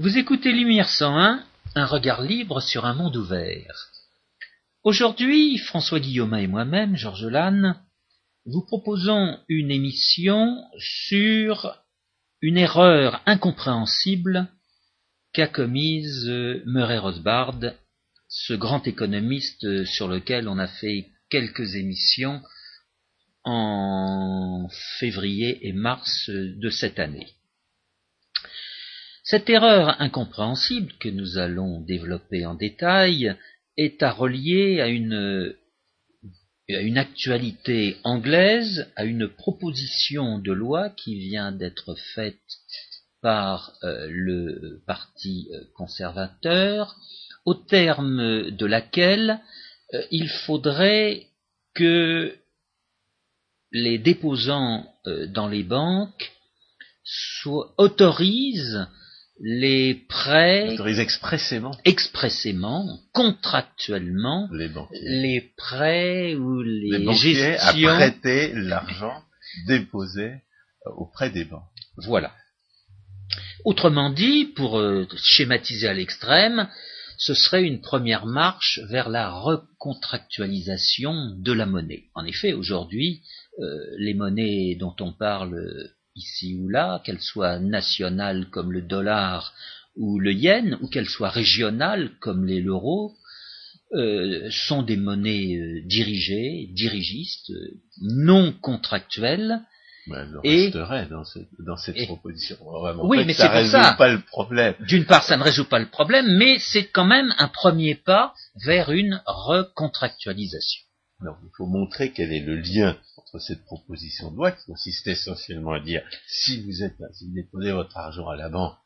Vous écoutez Lumière 101, un regard libre sur un monde ouvert. Aujourd'hui, François Guillaume et moi-même, Georges Lannes, vous proposons une émission sur une erreur incompréhensible qu'a commise Murray Rothbard, ce grand économiste sur lequel on a fait quelques émissions en février et mars de cette année. Cette erreur incompréhensible que nous allons développer en détail est à relier à une, à une actualité anglaise, à une proposition de loi qui vient d'être faite par euh, le Parti euh, conservateur, au terme de laquelle euh, il faudrait que les déposants dans les banques soient, autorisent les prêts autorise expressément expressément contractuellement les banquiers les prêts ou les, les banquiers gestions à prêter l'argent déposé euh, auprès des banques. Voilà. Autrement dit, pour euh, schématiser à l'extrême, ce serait une première marche vers la recontractualisation de la monnaie. En effet, aujourd'hui, euh, les monnaies dont on parle ici ou là, qu'elle soit nationale comme le dollar ou le yen, ou qu'elle soit régionale comme l'euro, euh, sont des monnaies euh, dirigées, dirigistes, non contractuelles. Ben, elle Et- resterait dans cette, dans cette et- proposition. Oui, mais ça c'est pour résout ça. pas le problème. D'une part, ça ne résout pas le problème, mais c'est quand même un premier pas vers une recontractualisation. Non, il faut montrer quel est le lien entre cette proposition de loi qui consiste essentiellement à dire si vous êtes si vous déposez votre argent à la banque,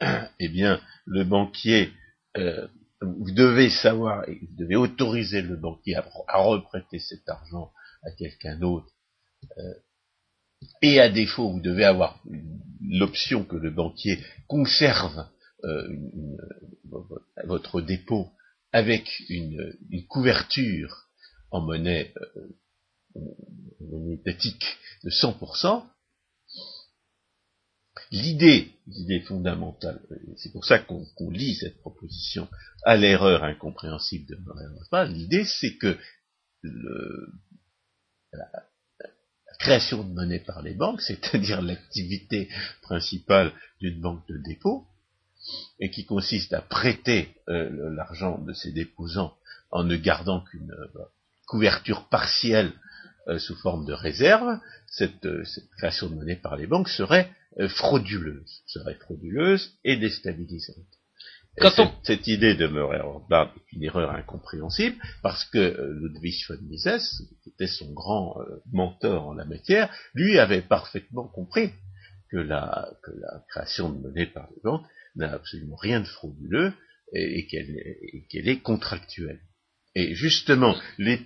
eh bien le banquier euh, vous devez savoir et vous devez autoriser le banquier à, à reprêter cet argent à quelqu'un d'autre. euh, et à défaut, vous devez avoir l'option que le banquier conserve euh, votre dépôt avec une, une couverture en monnaie, euh, en monnaie étatique de 100%, l'idée, l'idée fondamentale, c'est pour ça qu'on lit cette proposition à l'erreur incompréhensible de Rothbard, l'idée c'est que le- la, création de monnaie par les banques, c'est-à-dire l'activité principale d'une banque de dépôt, et qui consiste à prêter euh, l'argent de ses déposants en ne gardant qu'une euh, couverture partielle euh, sous forme de réserve, cette, euh, cette création de monnaie par les banques serait euh, frauduleuse, serait frauduleuse et déstabilisante. Et Quand cette, on- cette idée de Murray Rothbard est une erreur incompréhensible parce que euh, Ludwig von Mises, qui était son grand euh, mentor en la matière, lui avait parfaitement compris que la, que la création de monnaie par les banques n'a absolument rien de frauduleux et, et qu'elle qu'elle est contractuelle. Et justement, les,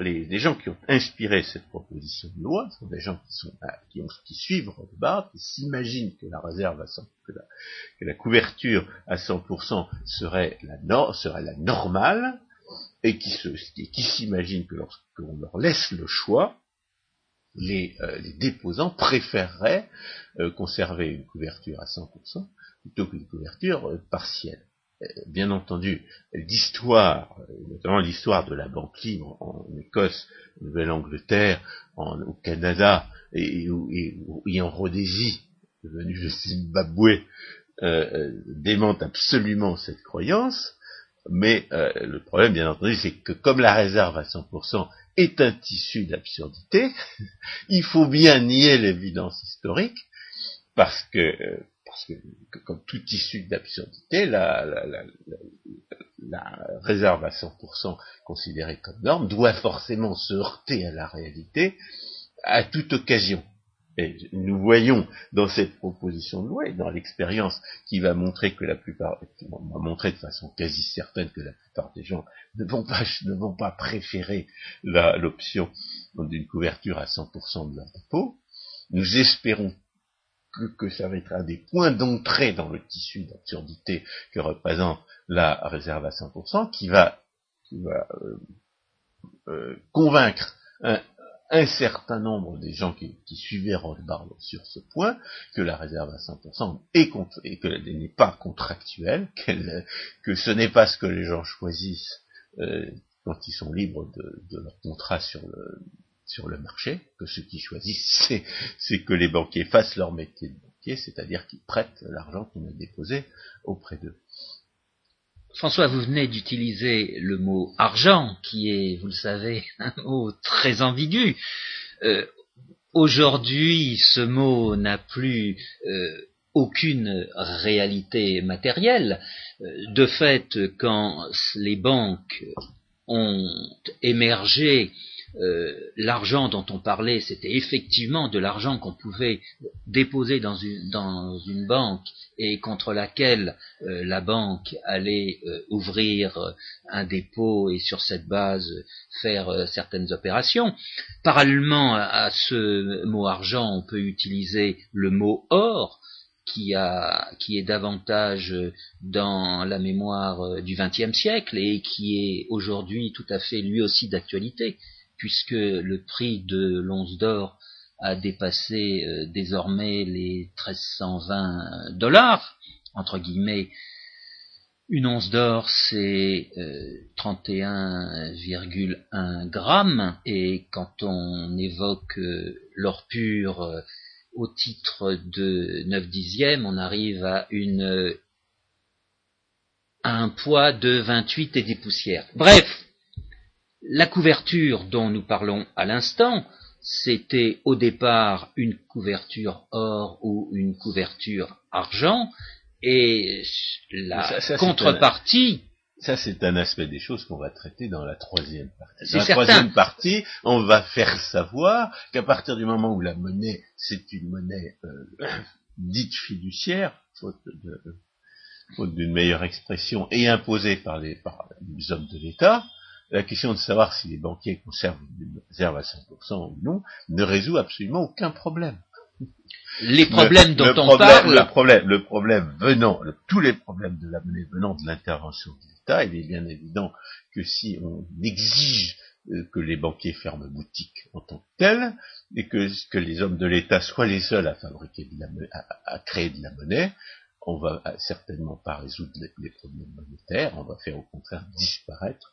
les, gens qui ont inspiré cette proposition de loi sont des gens qui, sont, à- qui, ont, qui suivent Rothbard, qui s'imaginent que la réserve à 100, que la, que la couverture à 100% serait la, normale, et qui, s'imaginent que lorsqu'on leur laisse le choix, les, euh, déposants préféreraient euh, conserver une couverture à 100% plutôt qu'une couverture euh, partielle. Euh, Bien entendu, l'histoire, euh, notamment l'histoire de la banque libre en Écosse, en Nouvelle-Angleterre, au Canada et, en Rhodésie, devenu le Zimbabwe, euh, euh, démente absolument cette croyance, mais le problème, bien entendu, c'est que comme la réserve à 100% est un tissu d'absurdité, il faut bien nier l'évidence historique, parce que, parce que, comme tout tissu d'absurdité, la, réserve à 100% considérée comme norme doit forcément se heurter à la réalité à toute occasion. Et nous voyons dans cette proposition de loi et dans l'expérience qui va montrer que la plupart, va montrer de façon quasi certaine que la plupart des gens ne vont pas, ne vont pas préférer l'option d'une couverture à 100% de leur dépôt. Nous espérons que, que ça va être un des points d'entrée dans le tissu d'absurdité que représente la réserve à 100%, qui va, qui va euh, euh, convaincre un, un certain nombre des gens qui, suivaient Rothbard sur ce point, que la réserve à 100% est et qu'elle n'est pas contractuelle, que ce n'est pas ce que les gens choisissent euh, quand ils sont libres de, de leur contrat sur le, sur le marché, que ce qu'ils choisissent, c'est que les banquiers fassent leur métier de banquier, c'est-à-dire qu'ils prêtent l'argent qu'on a déposé auprès d'eux. François, vous venez d'utiliser le mot argent, qui est, vous le savez, un mot très ambigu. Euh, aujourd'hui, ce mot n'a plus euh, aucune réalité matérielle. Euh, de fait, quand les banques ont émergé euh, l'argent dont on parlait, c'était effectivement de l'argent qu'on pouvait déposer dans une, banque et contre laquelle euh, la banque allait euh, ouvrir un dépôt et sur cette base faire certaines opérations. Parallèlement à, ce mot argent, on peut utiliser le mot or, qui, qui est davantage dans la mémoire du XXe siècle et qui est aujourd'hui tout à fait lui aussi d'actualité puisque le prix de l'once d'or a dépassé euh, désormais les 1320 dollars, entre guillemets, une once d'or, c'est 31,1 euh, grammes, et quand on évoque euh, l'or pur au titre de 9 dixièmes, on arrive à une à un poids de 28 et des poussières. Bref, la couverture dont nous parlons à l'instant, c'était au départ une couverture or ou une couverture argent, et la contrepartie. Ça, c'est un aspect des choses qu'on va traiter dans la troisième partie. Dans la troisième partie, on va faire savoir qu'à partir du moment où la monnaie, c'est une monnaie euh, dite fiduciaire, faute d'une meilleure expression, et imposée par les, par les hommes de l'État, la question de savoir si les banquiers conservent une réserve à 5% ou non ne résout absolument aucun problème. Les problèmes dont on parle... Le problème, le problème venant, tous les problèmes de la monnaie venant de l'intervention de l'État, il est bien évident que si on exige euh, que les banquiers ferment boutique en tant que tels, et que, que les hommes de l'État soient les seuls à fabriquer de la, à, à créer de la monnaie, on va certainement pas résoudre les problèmes monétaires, on va faire au contraire disparaître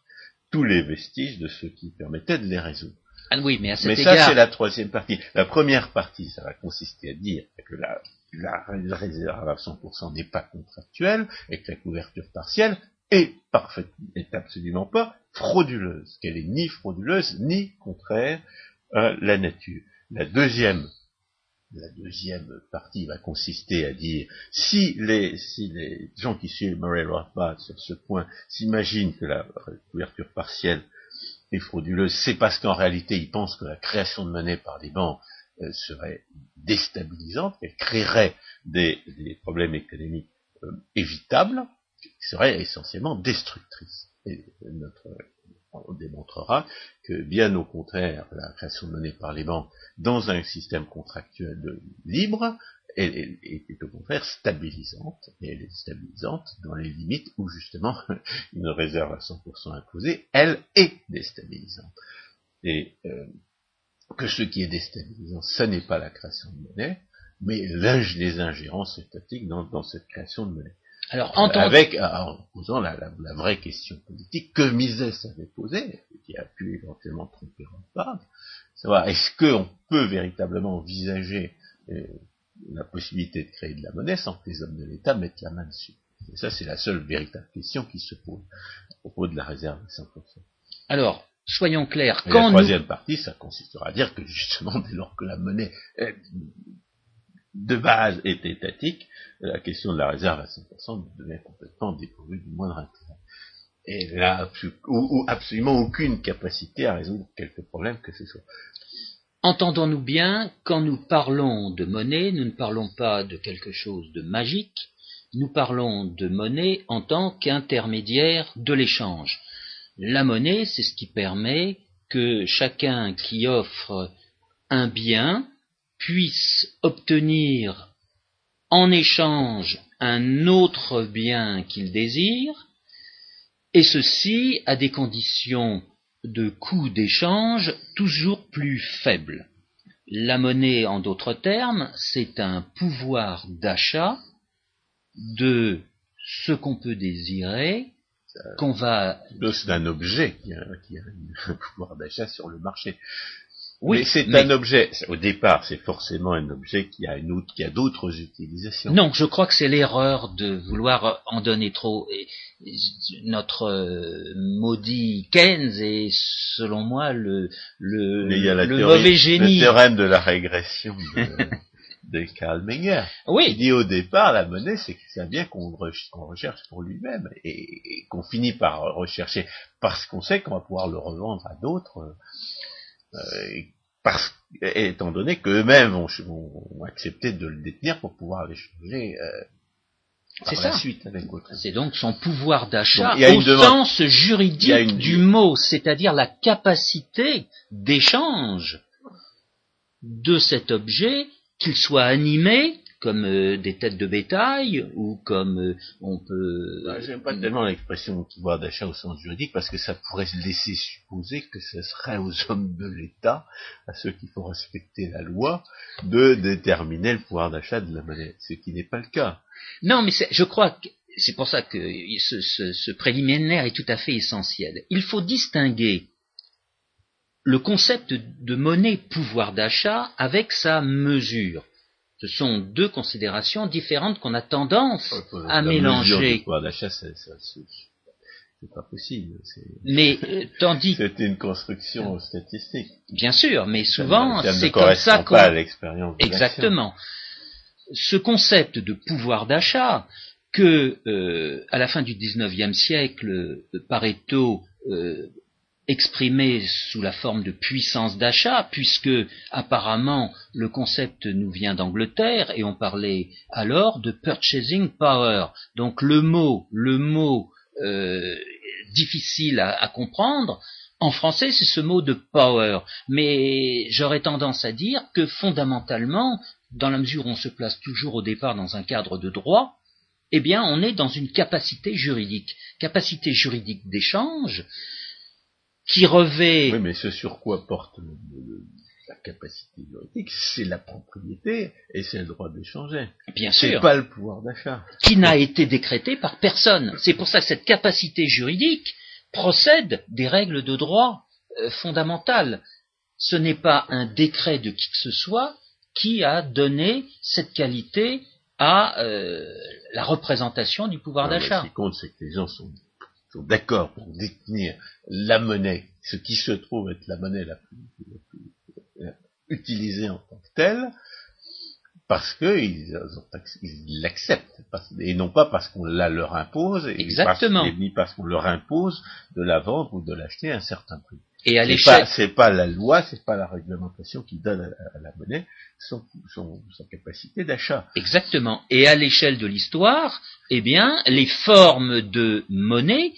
tous les vestiges de ce qui permettait de les résoudre. Ah oui, mais à cet mais ça, c'est la troisième partie. La première partie, ça va consister à dire que la, la réserve à 100% n'est pas contractuelle et que la couverture partielle est n'est absolument pas frauduleuse, qu'elle est ni frauduleuse ni contraire à la nature. La deuxième la deuxième partie va consister à dire si les, si les gens qui suivent Murray Rothbard sur ce point s'imaginent que la couverture partielle est frauduleuse, c'est parce qu'en réalité ils pensent que la création de monnaie par les banques euh, serait déstabilisante, qu'elle créerait des, problèmes économiques euh, évitables, qui seraient essentiellement destructrices. Et notre on démontrera que, bien au contraire, la création de monnaie par les banques dans un système contractuel libre est, au contraire stabilisante, et elle est stabilisante dans les limites où justement une réserve à 100% imposée, elle est déstabilisante. Et euh, que ce qui est déstabilisant, ce n'est pas la création de monnaie, mais les ingérences étatiques dans cette création de monnaie. Alors, Avec, euh, en posant la, vraie question politique que Mises avait posée, qui a pu éventuellement tromper Rothbard, savoir est-ce qu'on peut véritablement envisager euh, la possibilité de créer de la monnaie sans que les hommes de l'État mettent la main dessus? Et ça, c'est la seule véritable question qui se pose à propos de la réserve de 100%. Alors, soyons clairs. quand la troisième partie, ça consistera à dire que justement, dès lors que la monnaie de base est étatique, la question de la réserve à 100% devient complètement dépourvue du moindre intérêt. Et là, ou, absolument aucune capacité à résoudre quelque problème que ce soit. Entendons-nous bien, quand nous parlons de monnaie, nous ne parlons pas de quelque chose de magique, nous parlons de monnaie en tant qu'intermédiaire de l'échange. La monnaie, c'est ce qui permet que chacun qui offre un bien puisse obtenir en échange un autre bien qu'il désire, et ceci à des conditions de coût d'échange toujours plus faible. La monnaie, en d'autres termes, c'est un pouvoir d'achat de ce qu'on peut désirer, qu'on va... C'est un objet qui a, qui a un pouvoir d'achat sur le marché. Oui, mais c'est un objet. Au départ, c'est forcément un objet qui a une autre, qui a d'autres utilisations. Non, je crois que c'est l'erreur de vouloir en donner trop. Et notre euh, maudit Keynes est, selon moi, le, le, le mauvais génie. Le théorème de la régression de, de Karl Menger. Oui. Il dit au départ, la monnaie, c'est c'est bien qu'on recherche pour lui-même et, qu'on finit par rechercher parce qu'on sait qu'on va pouvoir le revendre à d'autres. Euh, parce, étant donné qu'eux-mêmes ont, accepté de le détenir pour pouvoir l'échanger euh, par la suite avec autre. C'est donc son pouvoir d'achat au sens juridique du mot, c'est-à-dire la capacité d'échange de cet objet, qu'il soit animé comme euh, des têtes de bétail ou comme euh, on peut. Bah, j'aime pas tellement l'expression pouvoir d'achat au sens juridique parce que ça pourrait laisser supposer que ce serait aux hommes de l'État, à ceux qui font respecter la loi, de déterminer le pouvoir d'achat de la monnaie, ce qui n'est pas le cas. Non, mais je crois que c'est pour ça que ce, ce préliminaire est tout à fait essentiel. Il faut distinguer le concept de monnaie pouvoir d'achat avec sa mesure. Ce sont deux considérations différentes qu'on a tendance à mélanger. pouvoir d'achat, c'est pas possible. Mais euh, tandis c'est une construction statistique. Bien sûr, mais souvent c'est comme ça qu'on. à l'expérience. Exactement. Ce concept de pouvoir d'achat que euh, à la fin du XIXe siècle, Pareto euh, exprimé sous la forme de puissance d'achat, puisque apparemment le concept nous vient d'Angleterre et on parlait alors de purchasing power. Donc le mot, le mot euh, difficile à, à comprendre, en français c'est ce mot de power, mais j'aurais tendance à dire que fondamentalement, dans la mesure où on se place toujours au départ dans un cadre de droit, eh bien on est dans une capacité juridique, capacité juridique d'échange, qui revêt. Oui, mais ce sur quoi porte la capacité juridique, c'est la propriété et c'est le droit d'échanger. Bien sûr. C'est pas le pouvoir d'achat. Qui n'a été décrété par personne. C'est pour ça que cette capacité juridique procède des règles de droit euh, fondamentales. Ce n'est pas un décret de qui que ce soit qui a donné cette qualité à euh, la représentation du pouvoir d'achat. Ce qui compte, c'est que les gens sont sont d'accord pour détenir la monnaie, ce qui se trouve être la monnaie la plus, utilisée en tant que telle, parce qu'ils l'acceptent, et non pas parce qu'on la leur impose, et Exactement. ni parce qu'on leur impose de la vendre ou de l'acheter à un certain prix. Et à l'échelle, c'est pas la loi, c'est pas la réglementation qui donne à, la monnaie son, sa capacité d'achat. Exactement. Et à l'échelle de l'histoire, eh bien, les formes de monnaie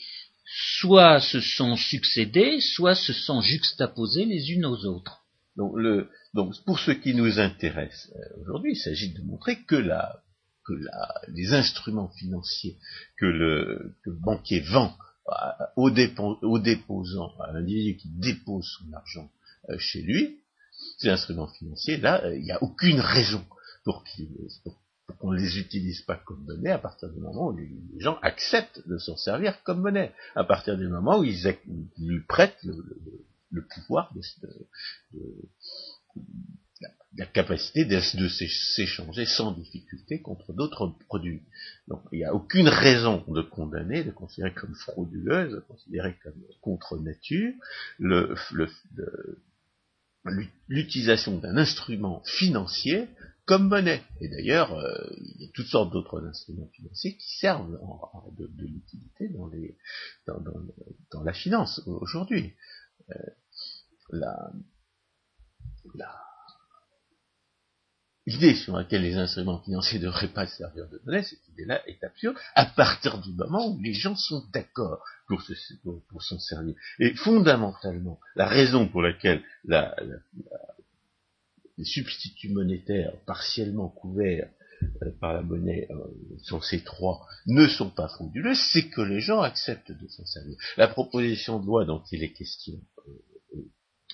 soit se sont succédées, soit se sont juxtaposées les unes aux autres. Donc, le, donc pour ce qui nous intéresse euh, aujourd'hui, il s'agit de montrer que, la, que la, les instruments financiers que le, que le banquier vend au, déposant, à l'individu qui dépose son argent euh, chez lui, ces instruments financiers, là, euh, il n'y a aucune raison pour qu'on ne les utilise pas comme monnaie. À partir du moment où les, gens acceptent de s'en servir comme monnaie, à partir du moment où ils, lui prêtent le, pouvoir de, la capacité de, s'échanger sans difficulté contre d'autres produits. Donc il n'y a aucune raison de condamner, de considérer comme frauduleuse, de considérer comme contre nature l'utilisation d'un instrument financier comme monnaie. Et d'ailleurs, euh, il y a toutes sortes d'autres instruments financiers qui servent de, l'utilité dans, dans, la finance aujourd'hui. Euh, L'idée sur laquelle les instruments financiers ne devraient pas servir de monnaie, cette idée-là est absurde à partir du moment où les gens sont d'accord pour, s'en servir. Et fondamentalement, la raison pour laquelle les substituts monétaires partiellement couverts euh, par la monnaie euh, sur ces trois ne sont pas frauduleux, c'est que les gens acceptent de s'en servir. La proposition de loi dont il est question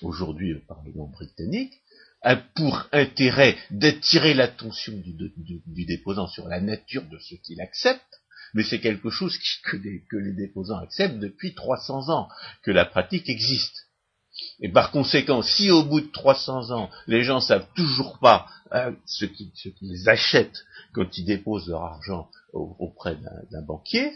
aujourd'hui au Parlement britannique, a pour intérêt d'attirer l'attention du, déposant sur la nature de ce qu'il accepte, mais c'est quelque chose que, les, déposants acceptent depuis 300 ans, que la pratique existe. Et par conséquent, si au bout de 300 ans, les gens savent toujours pas euh, ce qu'ils achètent quand ils déposent leur argent auprès d'un banquier,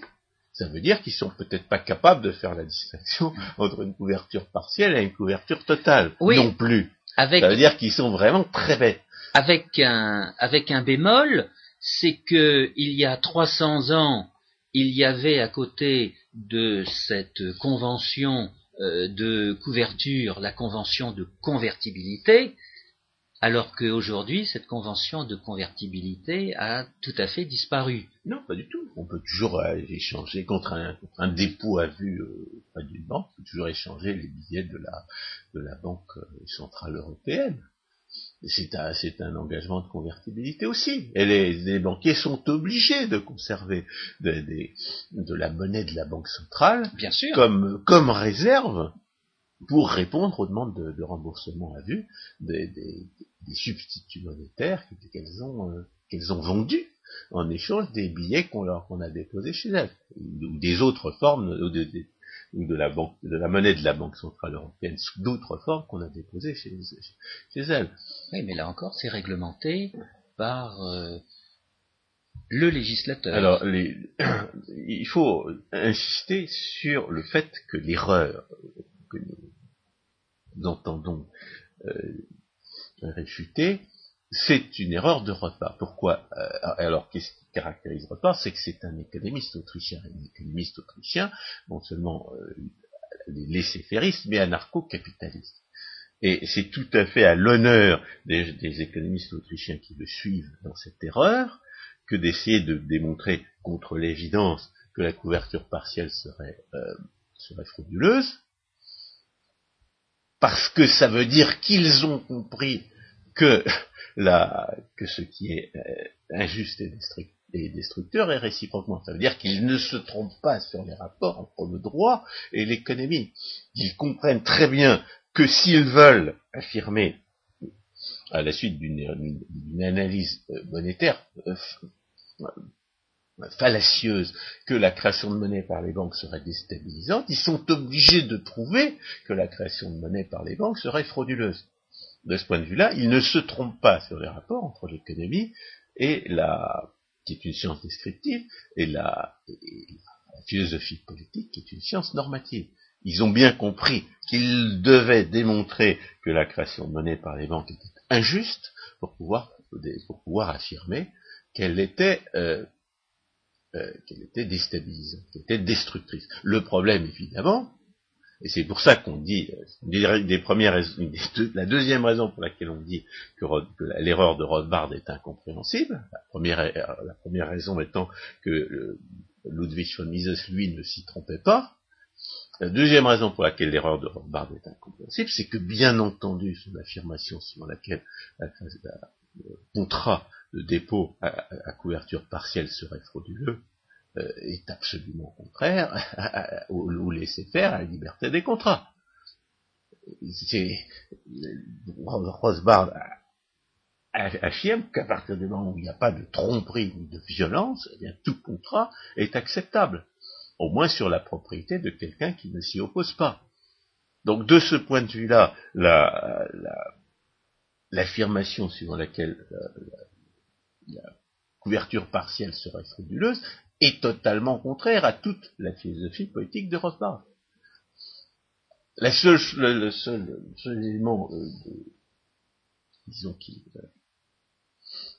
ça veut dire qu'ils sont peut-être pas capables de faire la distinction entre une couverture partielle et une couverture totale. Non plus. Ça veut dire qu'ils sont vraiment très bêtes. Avec un, avec un bémol, c'est que il y a 300 ans, il y avait à côté de cette convention euh, de couverture la convention de convertibilité, alors qu'aujourd'hui, cette convention de convertibilité a tout à fait disparu. Non, pas du tout. On peut toujours euh, échanger contre un, dépôt à vue euh, d'une banque, on peut toujours échanger les billets de la, de la Banque euh, centrale européenne. C'est un, un, engagement de convertibilité aussi. Et les, banquiers sont obligés de conserver de, la monnaie de la Banque centrale Bien sûr. Comme, comme réserve pour répondre aux demandes de, remboursement à vue des, substituts monétaires qu'elles ont, euh, qu'elles ont vendus en échange des billets qu'on leur qu'on a déposés chez elles, ou des autres formes, ou de, de, la banque, de la monnaie de la Banque centrale européenne sous d'autres formes qu'on a déposées chez, chez, elles. Oui, mais là encore, c'est réglementé par euh, le législateur. Alors, les, il faut insister sur le fait que l'erreur nous entendons euh, réfuter, c'est une erreur de Rothbard. Pourquoi euh, Alors, qu'est-ce qui caractérise Rothbard C'est que c'est un économiste autrichien, un économiste autrichien, non seulement euh, laissé-fériste, mais anarcho-capitaliste. Et c'est tout à fait à l'honneur des, économistes autrichiens qui le suivent dans cette erreur que d'essayer de démontrer contre l'évidence que la couverture partielle serait frauduleuse, parce que ça veut dire qu'ils ont compris que, ce qui est euh, injuste et, destructeur est réciproquement. Ça veut dire qu'ils ne se trompent pas sur les rapports entre le droit et l'économie. Ils comprennent très bien que s'ils veulent affirmer, à la suite d'une analyse euh, monétaire euh, fallacieuse que la création de monnaie par les banques serait déstabilisante, ils sont obligés de prouver que la création de monnaie par les banques serait frauduleuse. De ce point de vue-là, ils ne se trompent pas sur les rapports entre l'économie et la, qui est une science descriptive, et la, philosophie politique, qui est une science normative. Ils ont bien compris qu'ils devaient démontrer que la création de monnaie par les banques était injuste pour pouvoir, pour pouvoir affirmer qu'elle était euh, euh, qu'elle était déstabilisante, qu'elle était destructrice. Le problème, évidemment, et c'est pour ça qu'on dit, euh, la deuxième raison pour laquelle on dit que, l'erreur de Rothbard est incompréhensible, la première, la première raison étant que euh, Ludwig von Mises, lui, ne s'y trompait pas, la deuxième raison pour laquelle l'erreur de Rothbard est incompréhensible, c'est que bien entendu, son affirmation selon laquelle le contrat de dépôt à, couverture partielle serait frauduleux euh, est absolument contraire au, laisser faire à la liberté des contrats. C'est Rosbard affirme qu'à partir du moment où il n'y a pas de tromperie ou de violence, eh bien, tout contrat est acceptable, au moins sur la propriété de quelqu'un qui ne s'y oppose pas. Donc de ce point de vue-là, l'affirmation suivant laquelle la couverture partielle serait frauduleuse est totalement contraire à toute la philosophie politique de Rothbard. Le, seul, élément euh, disons, qui, euh,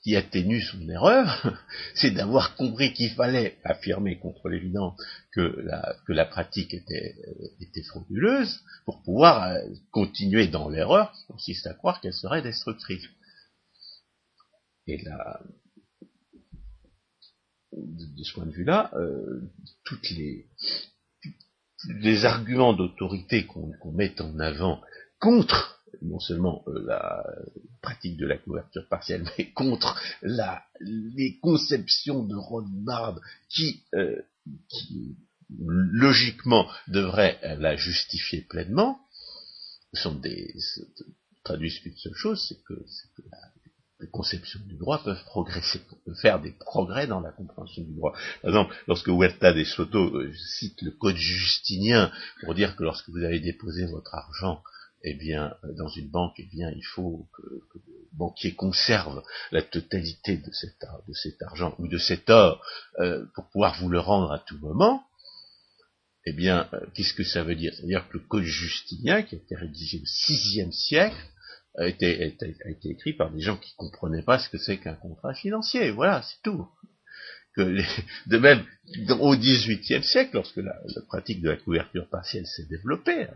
qui atténue son erreur, c'est d'avoir compris qu'il fallait affirmer contre l'évidence que la, que la pratique euh, était frauduleuse pour pouvoir continuer dans l'erreur qui consiste à croire qu'elle serait destructrice. Et là, de, ce point de vue-là, euh, toutes les, arguments d'autorité qu'on met en avant contre non seulement euh, la pratique de la couverture partielle, mais contre la, les conceptions de Rothbard qui, euh, qui logiquement devraient la justifier pleinement, sont des, traduisent qu'une seule chose, c'est que, que la, les conceptions du droit peuvent progresser, peuvent faire des progrès dans la compréhension du droit. Par exemple, lorsque Huerta de Soto euh, cite le code justinien pour dire que lorsque vous avez déposé votre argent eh bien, euh, dans une banque, eh bien, il faut que, le banquier conserve la totalité de cet, argent ou de cet or euh, pour pouvoir vous le rendre à tout moment. Eh bien, qu'est-ce que ça veut dire? C'est-à-dire que le Code justinien, qui a été rédigé au VIe siècle, a été, écrit par des gens qui comprenaient pas ce que c'est qu'un contrat financier. Voilà, c'est tout. De même, au XVIIIe siècle, lorsque la, pratique de la couverture partielle s'est développée,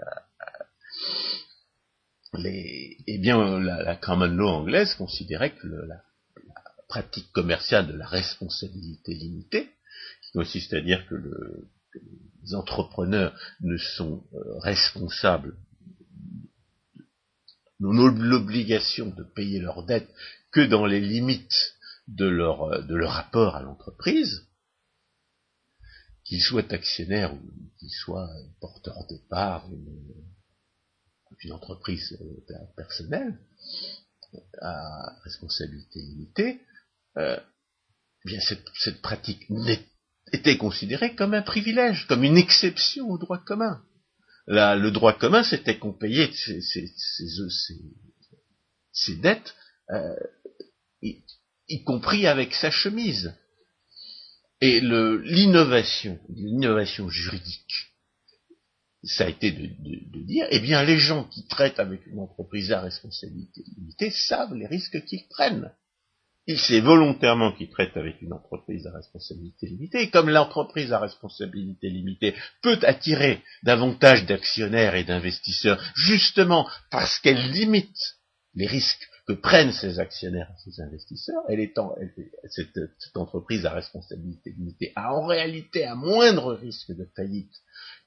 les, eh bien, la, common law anglaise considérait que la, pratique commerciale de la responsabilité limitée, qui consiste à dire que, le, que les entrepreneurs ne sont euh, responsables l'obligation de payer leurs dettes que dans les limites de leur, de leur rapport à l'entreprise, qu'ils soient actionnaires ou qu'ils soient porteurs de parts d'une entreprise euh, personnelle à responsabilité limitée, euh, eh bien cette, cette pratique était considérée comme un privilège, comme une exception au droit commun le droit commun, c'était qu'on payait ses, dettes, euh, y, compris avec sa chemise. Et l'innovation, l'innovation juridique, ça a été de, de, dire, eh bien, les gens qui traitent avec une entreprise à responsabilité limitée savent les risques qu'ils prennent il sait volontairement qu'il traite avec une entreprise à responsabilité limitée, et comme l'entreprise à responsabilité limitée peut attirer davantage d'actionnaires et d'investisseurs, justement parce qu'elle limite les risques que prennent ces actionnaires et ces investisseurs, cette, entreprise à responsabilité limitée a en réalité un moindre risque de faillite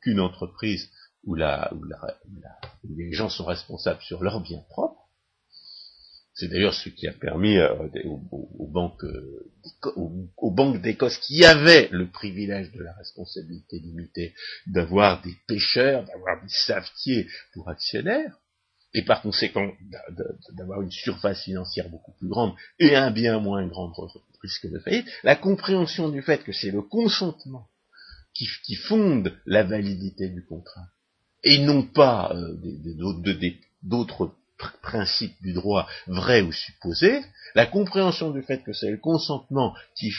qu'une entreprise où les gens sont responsables sur leurs biens propres, c'est d'ailleurs ce qui a permis euh, aux, banques, euh, aux, d'Écosse qui avaient le privilège de la responsabilité limitée d'avoir des pêcheurs, d'avoir des savetiers pour actionnaires, et par conséquent d'avoir une surface financière beaucoup plus grande et un bien moins grand risque de faillite, la compréhension du fait que c'est le consentement qui, fonde la validité du contrat, et non pas euh, d'autres principe du droit vrai ou supposé, la compréhension du fait que c'est le consentement qui,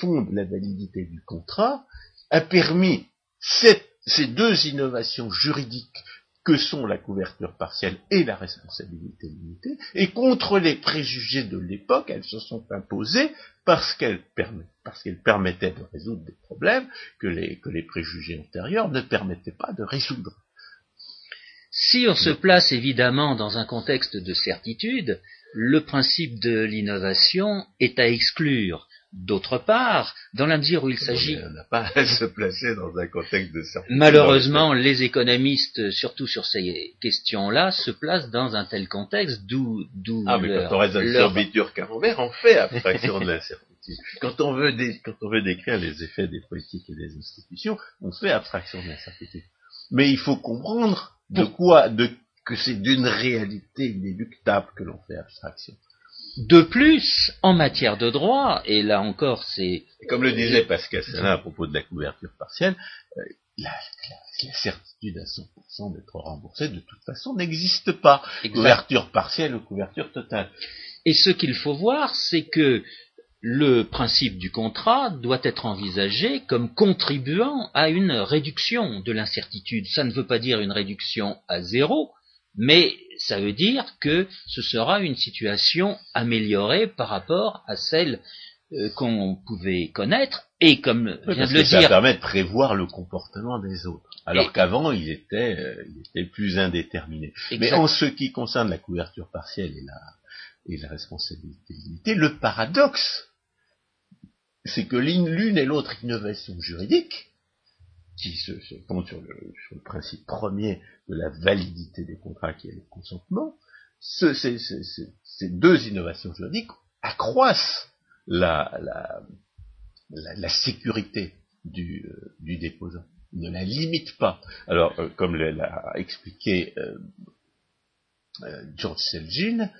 fonde la validité du contrat, a permis ces deux innovations juridiques que sont la couverture partielle et la responsabilité limitée, et contre les préjugés de l'époque, elles se sont imposées parce qu'elles permettaient de résoudre des problèmes que les préjugés antérieurs ne permettaient pas de résoudre. Si on se place évidemment dans un contexte de certitude, le principe de l'innovation est à exclure. D'autre part, dans la mesure où il s'agit... On n'a pas à se placer dans un contexte de certitude. Malheureusement, les économistes, surtout sur ces questions-là, se placent dans un tel contexte, d'où... ah, mais quand on reste dans leur... Camembert, on fait abstraction de. Quand on, veut quand on veut décrire les effets des politiques et des institutions, on fait abstraction de l'incertitude. Mais il faut comprendre de quoi de, que c'est d'une réalité inéluctable que l'on fait abstraction. De plus, en matière de droit, et là encore c'est... Comme le disait Pascal Salin à propos de la couverture partielle, euh, la, certitude à 100% d'être remboursé de toute façon n'existe pas. Couverture partielle ou couverture totale. Et ce qu'il faut voir, c'est que le principe du contrat doit être envisagé comme contribuant à une réduction de l'incertitude. Ça ne veut pas dire une réduction à zéro, mais ça veut dire que ce sera une situation améliorée par rapport à celle euh, qu'on pouvait connaître et comme vient de le dire, ça permet de prévoir le comportement des autres, alors qu'avant il était, euh, il était plus indéterminé. Mais en ce qui concerne la couverture partielle et la, et la responsabilité limitée, le paradoxe c'est que l'une et l'autre innovation juridique, qui se, se compte sur le, principe premier de la validité des contrats qui est le consentement, ce, ces, deux innovations juridiques accroissent la sécurité du, euh, du, déposant, ne la limitent pas. Alors, euh, comme l'a expliqué euh, euh, George Selgin,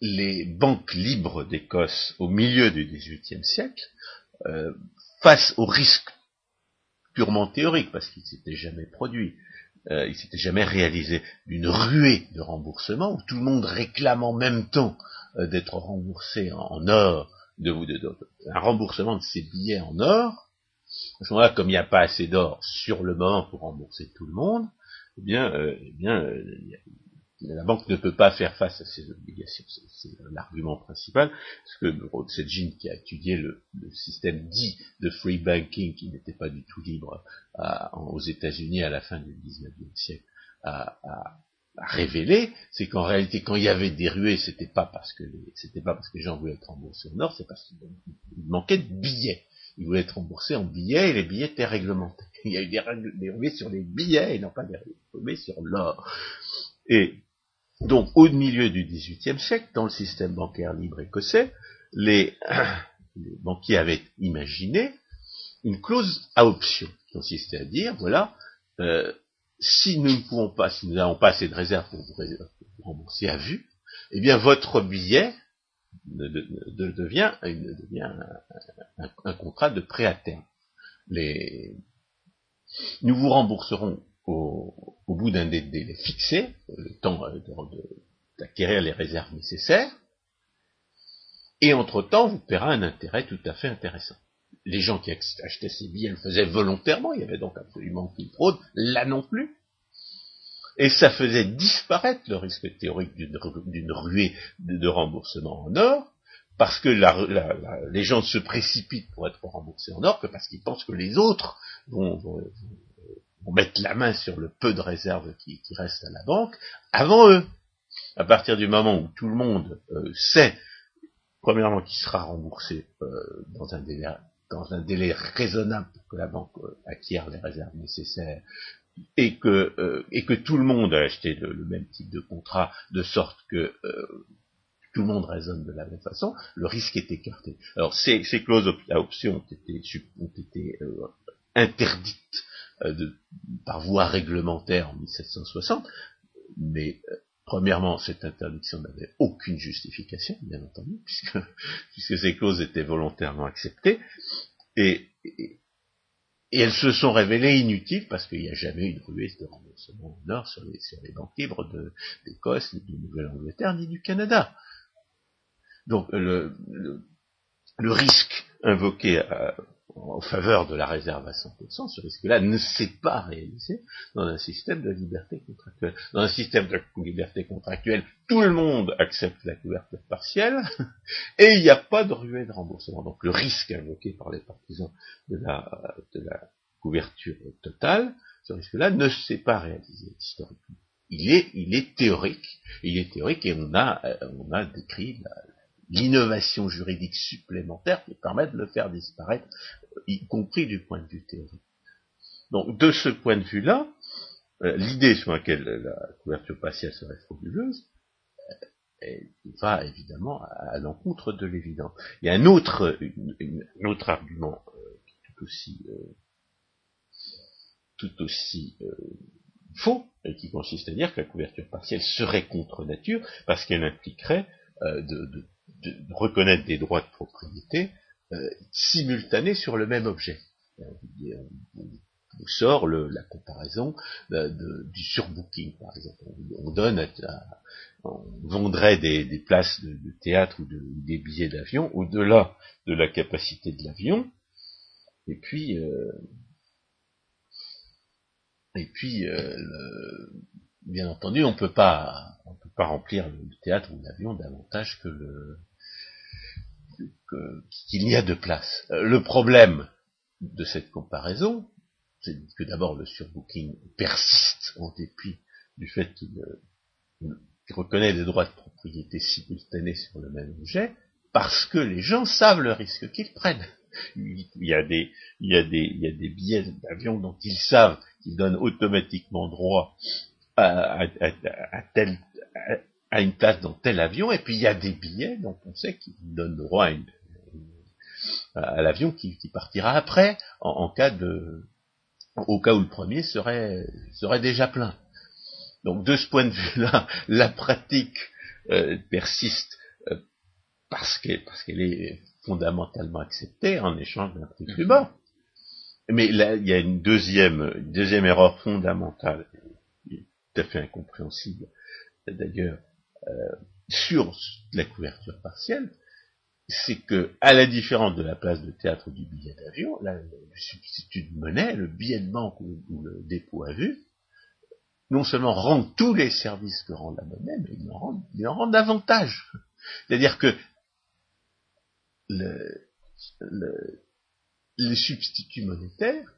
les banques libres d'Écosse au milieu du XVIIIe siècle, euh, face au risque purement théorique, parce qu'il ne s'était jamais produit, euh, il s'était jamais réalisé d'une ruée de remboursement, où tout le monde réclame en même temps euh, d'être remboursé en, or, de, de, un remboursement de ses billets en or. À ce moment-là, comme il n'y a pas assez d'or sur le moment pour rembourser tout le monde, eh bien, euh, eh bien la banque ne peut pas faire face à ses obligations. C'est l'argument principal. Parce que Rothschild, qui a étudié le, système dit de free banking, qui n'était pas du tout libre aux États-Unis à la fin du XIXe siècle, a, révélé, c'est qu'en réalité, quand il y avait des ruées, c'était pas parce que pas parce que les gens voulaient être remboursés en or, c'est parce qu'il manquait de billets. Ils voulaient être remboursés en billets et les billets étaient réglementés. Il y a eu des, des ruées sur les billets et non pas des ruées sur l'or. Et donc, au milieu du XVIIIe siècle, dans le système bancaire libre écossais, les, banquiers avaient imaginé une clause à option, qui consistait à dire, voilà, euh, si nous ne pouvons pas, si nous n'avons pas assez de réserves pour vous, rembourser à vue, eh bien votre billet devient, un, contrat de prêt à terme. nous vous rembourserons au, bout d'un délai fixé, le temps euh, d'acquérir les réserves nécessaires, et entre-temps, vous paiera un intérêt tout à fait intéressant. Les gens qui achetaient ces billets le faisaient volontairement, il y avait donc absolument aucune fraude, là non plus. Et ça faisait disparaître le risque théorique d'une ruée de, remboursement en or, parce que les gens se précipitent pour être remboursés en or que parce qu'ils pensent que les autres vont, on mettre la main sur le peu de réserves qui, reste à la banque avant eux. À partir du moment où tout le monde euh, sait, premièrement, qu'il sera remboursé euh, dans, un délai, raisonnable pour que la banque euh, acquiert les réserves nécessaires, et que, tout le monde a acheté le, même type de contrat, de sorte que tout le monde raisonne de la même façon, le risque est écarté. Alors ces, clauses à option ont été, interdites de, par voie réglementaire en 1760, mais euh, premièrement, cette interdiction n'avait aucune justification, bien entendu, puisque, puisque ces clauses étaient volontairement acceptées, et, et, elles se sont révélées inutiles parce qu'il n'y a jamais eu de ruée de remboursement au nord sur les, sur les banques libres d'Écosse, ni de Nouvelle-Angleterre, ni du Canada. Donc le, le, le risque invoqué à, en faveur de la réserve à 100%, ce risque-là ne s'est pas réalisé dans un système de liberté contractuelle. Dans un système de liberté contractuelle, tout le monde accepte la couverture partielle et il n'y a pas de ruée de remboursement. Donc le risque invoqué par les partisans de la, couverture totale, ce risque-là ne s'est pas réalisé historiquement. Il est, théorique, il est théorique et on a, décrit l'innovation juridique supplémentaire qui permet de le faire disparaître, y compris du point de vue théorique. Donc, de ce point de vue-là, euh, l'idée sur laquelle la couverture partielle serait frauduleuse euh, va évidemment à, l'encontre de l'évident. Il y a un autre, argument euh, tout aussi, tout aussi faux, et qui consiste à dire que la couverture partielle serait contre nature parce qu'elle impliquerait de reconnaître des droits de propriété euh, simultanés sur le même objet. Euh, on, sort la comparaison euh, du surbooking, par exemple. On, donne, on vendrait des, places de, théâtre ou de, des billets d'avion au-delà de la capacité de l'avion, et puis euh, et puis euh, bien entendu, on peut pas, on peut pas remplir le théâtre ou l'avion davantage que le qu'il n'y a de place. Euh, le problème de cette comparaison, c'est que d'abord le surbooking persiste en dépit du fait qu'il euh, reconnaît des droits de propriété simultanés sur le même objet, parce que les gens savent le risque qu'ils prennent. Il y a des, billets d'avion dont ils savent qu'ils donnent automatiquement droit à, à, une place dans tel avion, et puis il y a des billets dont on sait qu'ils donnent droit à, l'avion qui, partira après, en, cas de, au cas où le premier serait, serait déjà plein. Donc de ce point de vue-là, la pratique euh, persiste euh, parce qu'elle est fondamentalement acceptée en échange d'un prix plus bas. Mais là, il y a une deuxième, deuxième erreur fondamentale, tout à fait incompréhensible d'ailleurs, euh, sur la couverture partielle, c'est que, à la différence de la place de théâtre du billet d'avion, le substitut de monnaie, le billet de banque ou, le dépôt à vue, non seulement rend tous les services que rend la monnaie, mais il en rend, davantage. C'est-à-dire que le, le, les substituts monétaires,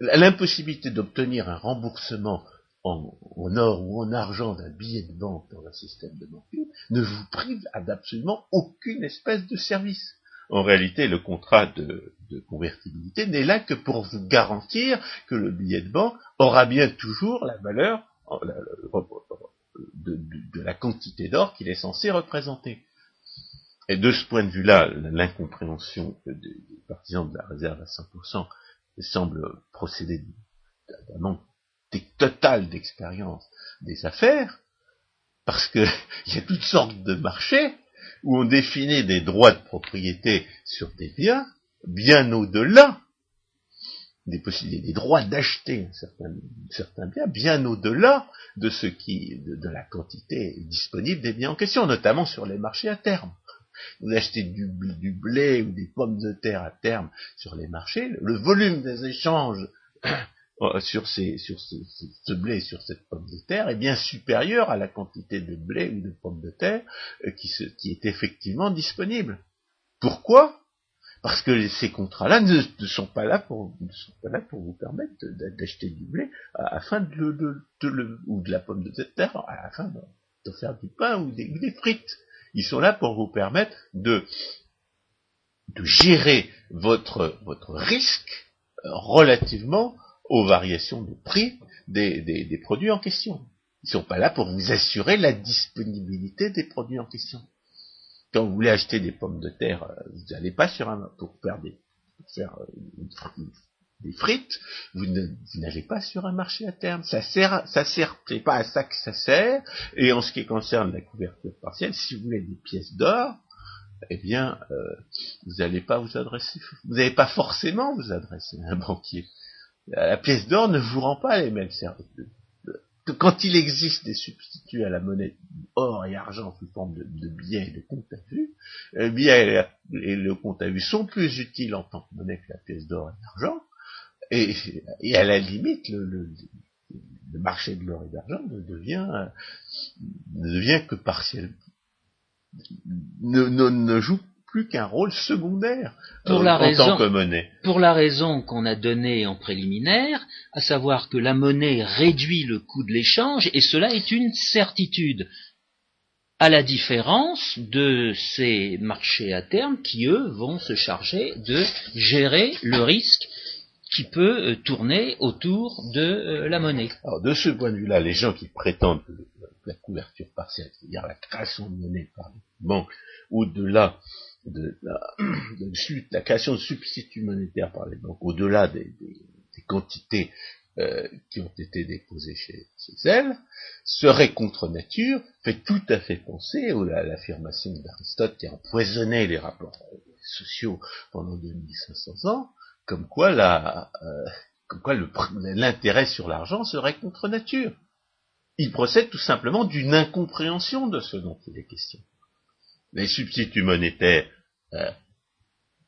l'impossibilité d'obtenir un remboursement en, or ou en argent d'un billet de banque dans un système de banque ne vous prive d'absolument aucune espèce de service. En réalité, le contrat de, convertibilité n'est là que pour vous garantir que le billet de banque aura bien toujours la valeur de, de la quantité d'or qu'il est censé représenter. Et de ce point de vue-là, l'incompréhension des partisans de la réserve à 100% semble procéder d'un manque total d'expérience des affaires, parce qu'il y a toutes sortes de marchés où on définit des droits de propriété sur des biens bien au-delà des possibilités, des droits d'acheter certains, biens, bien au-delà de ce qui, de, la quantité disponible des biens en question, notamment sur les marchés à terme. Vous achetez du, blé ou des pommes de terre à terme sur les marchés, le volume des échanges sur, ces, sur ce, blé, sur cette pomme de terre, est bien supérieur à la quantité de blé ou de pommes de terre euh, qui, se, qui, est effectivement disponible. Pourquoi? Parce que ces contrats-là ne, sont pas là pour ne sont pas là pour vous permettre d'acheter du blé afin de, le, de, le, ou de la pomme de terre afin de, de faire du pain ou des, frites. Ils sont là pour vous permettre de gérer votre votre risque euh, relativement aux variations de prix des, produits en question. Ils ne sont pas là pour vous assurer la disponibilité des produits en question. Quand vous voulez acheter des pommes de terre, euh, vous n'allez pas sur un pour faire des euh, des frites, vous n'allez pas sur un marché à terme. Ça sert, ça sert, c'est pas à ça que ça sert. Et en ce qui concerne la couverture partielle, si vous voulez des pièces d'or, eh bien, euh, vous n'allez pas vous adresser, vous n'allez pas forcément vous adresser à un banquier la pièce d'or ne vous rend pas les mêmes services. Quand il existe des substituts à la monnaie or et argent sous forme de, billets et de comptes à vue, les billets et, le compte à vue sont plus utiles en tant que monnaie que la pièce d'or et d'argent, et, à la limite, le, marché de l'or et d'argent ne devient, ne devient que partiel, ne joue plus qu'un rôle secondaire pour en, la raison, tant que monnaie. Pour la raison qu'on a donnée en préliminaire, à savoir que la monnaie réduit le coût de l'échange, et cela est une certitude, à la différence de ces marchés à terme qui, eux, vont se charger de gérer le risque qui peut euh, tourner autour de euh, la monnaie. Alors, de ce point de vue-là, les gens qui prétendent que la couverture partielle, c'est-à-dire la création de monnaie par les banques, au-delà de la, de la, création de substituts monétaires par les banques, au-delà des, quantités euh, qui ont été déposées chez, elles, serait contre nature, fait tout à fait penser à l'affirmation d'Aristote qui a empoisonné les rapports sociaux pendant 2500 ans, comme quoi la, euh, comme quoi l'intérêt sur l'argent serait contre nature. Il procède tout simplement d'une incompréhension de ce dont il est question les substituts monétaires euh,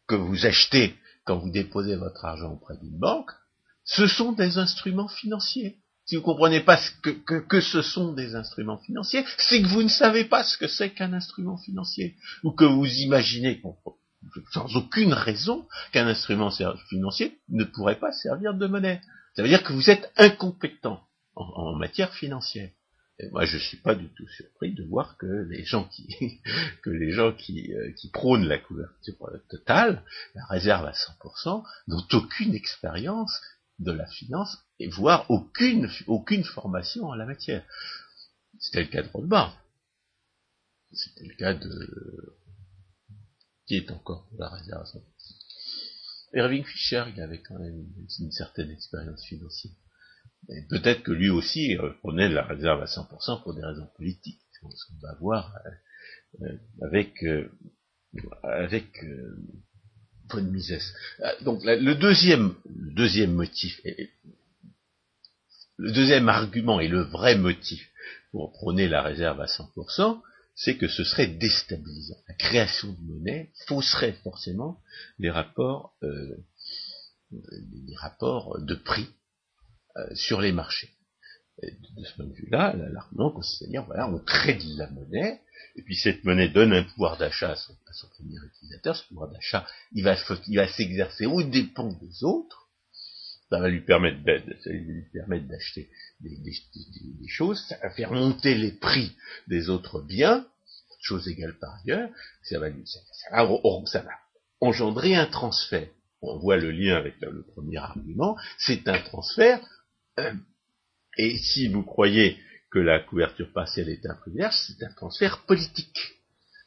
que vous achetez quand vous déposez votre argent auprès d'une banque, ce sont des instruments financiers. Si vous ne comprenez pas ce que, que, ce sont des instruments financiers, c'est que vous ne savez pas ce que c'est qu'un instrument financier, ou que vous imaginez sans aucune raison qu'un instrument financier ne pourrait pas servir de monnaie. Ça veut dire que vous êtes incompétent en matière financière. Et moi, je suis pas du tout surpris de voir que les gens qui, euh, prônent la couverture totale, la réserve à 100%, n'ont aucune expérience de la finance et voire aucune, aucune formation en la matière. C'était le cas de Rothbard. C'était le cas de, qui est encore la réserve à 100%. Irving Fisher, il avait quand même une certaine expérience financière. Peut-être que lui aussi prenait la réserve à 100% pour des raisons politiques, ce qu'on va voir avec avec von Mises. Donc le deuxième, le deuxième motif, le deuxième argument et le vrai motif pour prôner la réserve à 100%, c'est que ce serait déstabilisant. La création de monnaie fausserait forcément les rapports, euh, les rapports de prix euh, sur les marchés. de ce point de vue-là, l'argument consiste à dire, voilà, on crée de la monnaie, et puis cette monnaie donne un pouvoir d'achat à son, premier utilisateur, ce pouvoir d'achat, il va, il va s'exercer aux dépens des autres, ça va lui permettre d'acheter des, choses, ça va faire monter les prix des autres biens, chose égale par ailleurs, ça va, ça, va, engendrer un transfert. On voit le lien avec le, premier argument, c'est un transfert, euh, et si vous croyez que la couverture partielle est un privilège, c'est un transfert politique.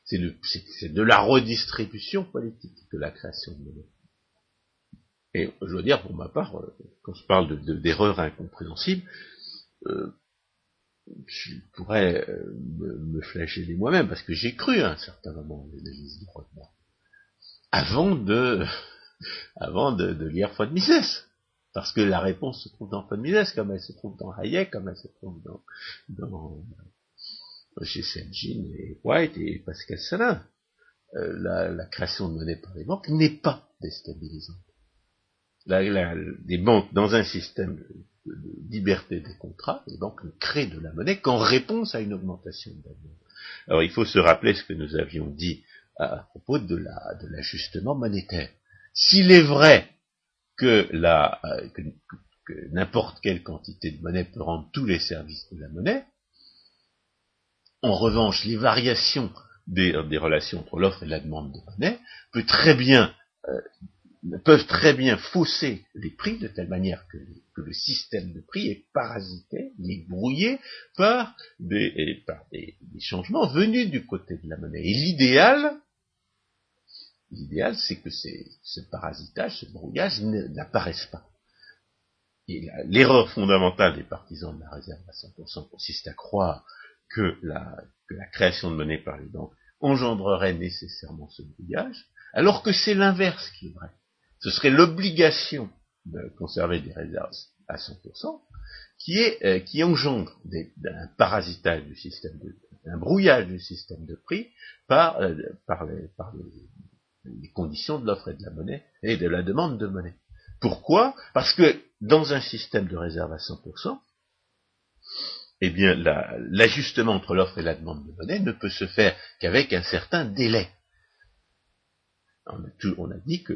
C'est de la redistribution politique que la création de monnaie. Et je dois dire, pour ma part, euh, quand je parle d'erreurs incompréhensibles, euh, je pourrais euh, me, flageller moi-même, parce que j'ai cru à un certain moment l'analyse du moi, avant de, avant de, lire Von Mises. Parce que la réponse se trouve dans Von comme elle se trouve dans Hayek, comme elle se trouve dans, dans chez Senjin et White et Pascal Salin. la, la, création de monnaie par les banques n'est pas déstabilisante la, les banques, dans un système de, liberté des contrats, les banques créent de la monnaie qu'en réponse à une augmentation de la monnaie. Alors il faut se rappeler ce que nous avions dit à, propos de l'ajustement monétaire. S'il est vrai que, la, euh, que, n'importe quelle quantité de monnaie peut rendre tous les services de la monnaie, en revanche, les variations des, des relations entre l'offre et la demande de monnaie euh, peuvent très bien fausser les prix de telle manière que, le système de prix est parasité, il est brouillé par des, par des, changements venus du côté de la monnaie. Et l'idéal, l'idéal, c'est que ce parasitage, ce brouillage n'apparaisse pas. L'erreur fondamentale des partisans de la réserve à 100% consiste à croire que la, création de monnaie par les banques engendrerait nécessairement ce brouillage, alors que c'est l'inverse qui est vrai ce serait l'obligation de conserver des réserves à 100%, qui, est, euh, qui engendre un parasitage du système de, un brouillage du système de prix par, euh, les, par les, conditions de l'offre et de la monnaie et de la demande de monnaie. Pourquoi? Parce que dans un système de réserve à 100%, eh bien, l'ajustement entre l'offre et la demande de monnaie ne peut se faire qu'avec un certain délai. On a, dit que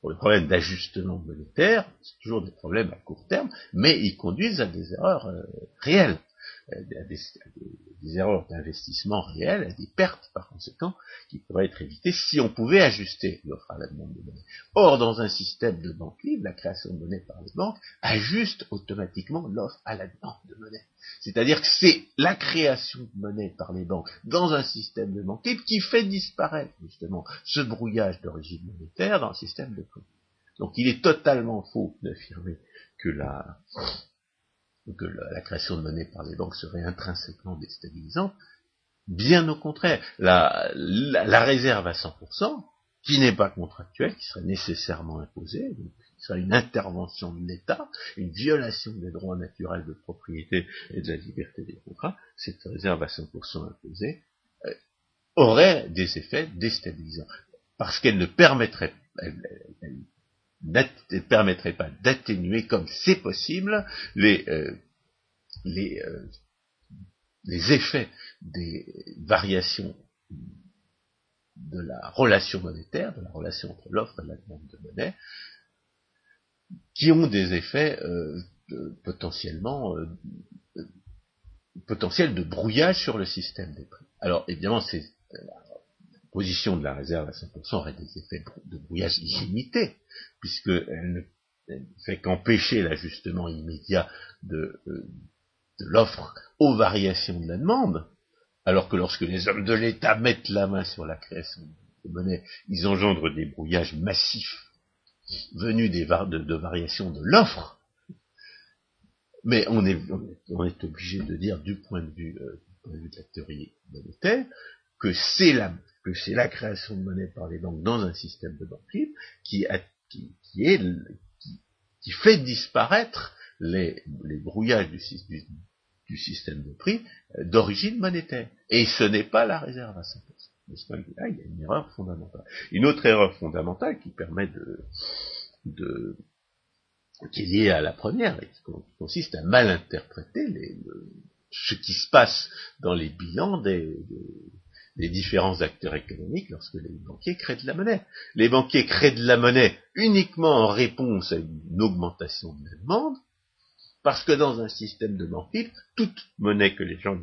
pour les problèmes d'ajustement monétaire, c'est toujours des problèmes à court terme, mais ils conduisent à des erreurs euh, réelles. Euh, erreurs d'investissement réelles, des pertes par conséquent qui pourraient être évitées si on pouvait ajuster l'offre à la demande de monnaie. Or, dans un système de banque libre, la création de monnaie par les banques ajuste automatiquement l'offre à la demande de monnaie. C'est-à-dire que c'est la création de monnaie par les banques dans un système de banque libre qui fait disparaître justement ce brouillage d'origine monétaire dans le système de prix. Donc il est totalement faux d'affirmer que la, que la, création de monnaie par les banques serait intrinsèquement déstabilisante. Bien au contraire, la, la, réserve à 100%, qui n'est pas contractuelle, qui serait nécessairement imposée, donc qui serait une intervention de l'État, une violation des droits naturels de propriété et de la liberté des contrats, cette réserve à 100% imposée, euh, aurait des effets déstabilisants. Parce qu'elle ne permettrait, ne permettrait pas d'atténuer, comme c'est possible, les, euh, les, euh, les effets des variations de la relation monétaire, de la relation entre l'offre et la demande de monnaie, qui ont des effets euh, potentiellement potentiels de brouillage sur le système des prix. Alors évidemment, c'est position de la réserve à 100% aurait des effets de brouillage illimités, puisqu'elle ne fait qu'empêcher l'ajustement immédiat de, euh, de l'offre aux variations de la demande, alors que lorsque les hommes de l'État mettent la main sur la création de monnaie, ils engendrent des brouillages massifs venus des de variations de l'offre, Mais on est, on est obligé de dire du point de vue, euh, de la théorie monétaire que c'est la, que c'est la création de monnaie par les banques dans un système de banque qui, qui, est, qui, fait disparaître les, les brouillages du, du, système de prix euh, d'origine monétaire. Et ce n'est pas la réserve à 100%. De ce point de vue-là, il y a une erreur fondamentale. Une autre erreur fondamentale qui permet de, qui est liée à la première et qui consiste à mal interpréter ce qui se passe dans les bilans des, différents acteurs économiques lorsque les banquiers créent de la monnaie. Les banquiers créent de la monnaie uniquement en réponse à une augmentation de la demande, parce que dans un système de banque toute monnaie que les gens,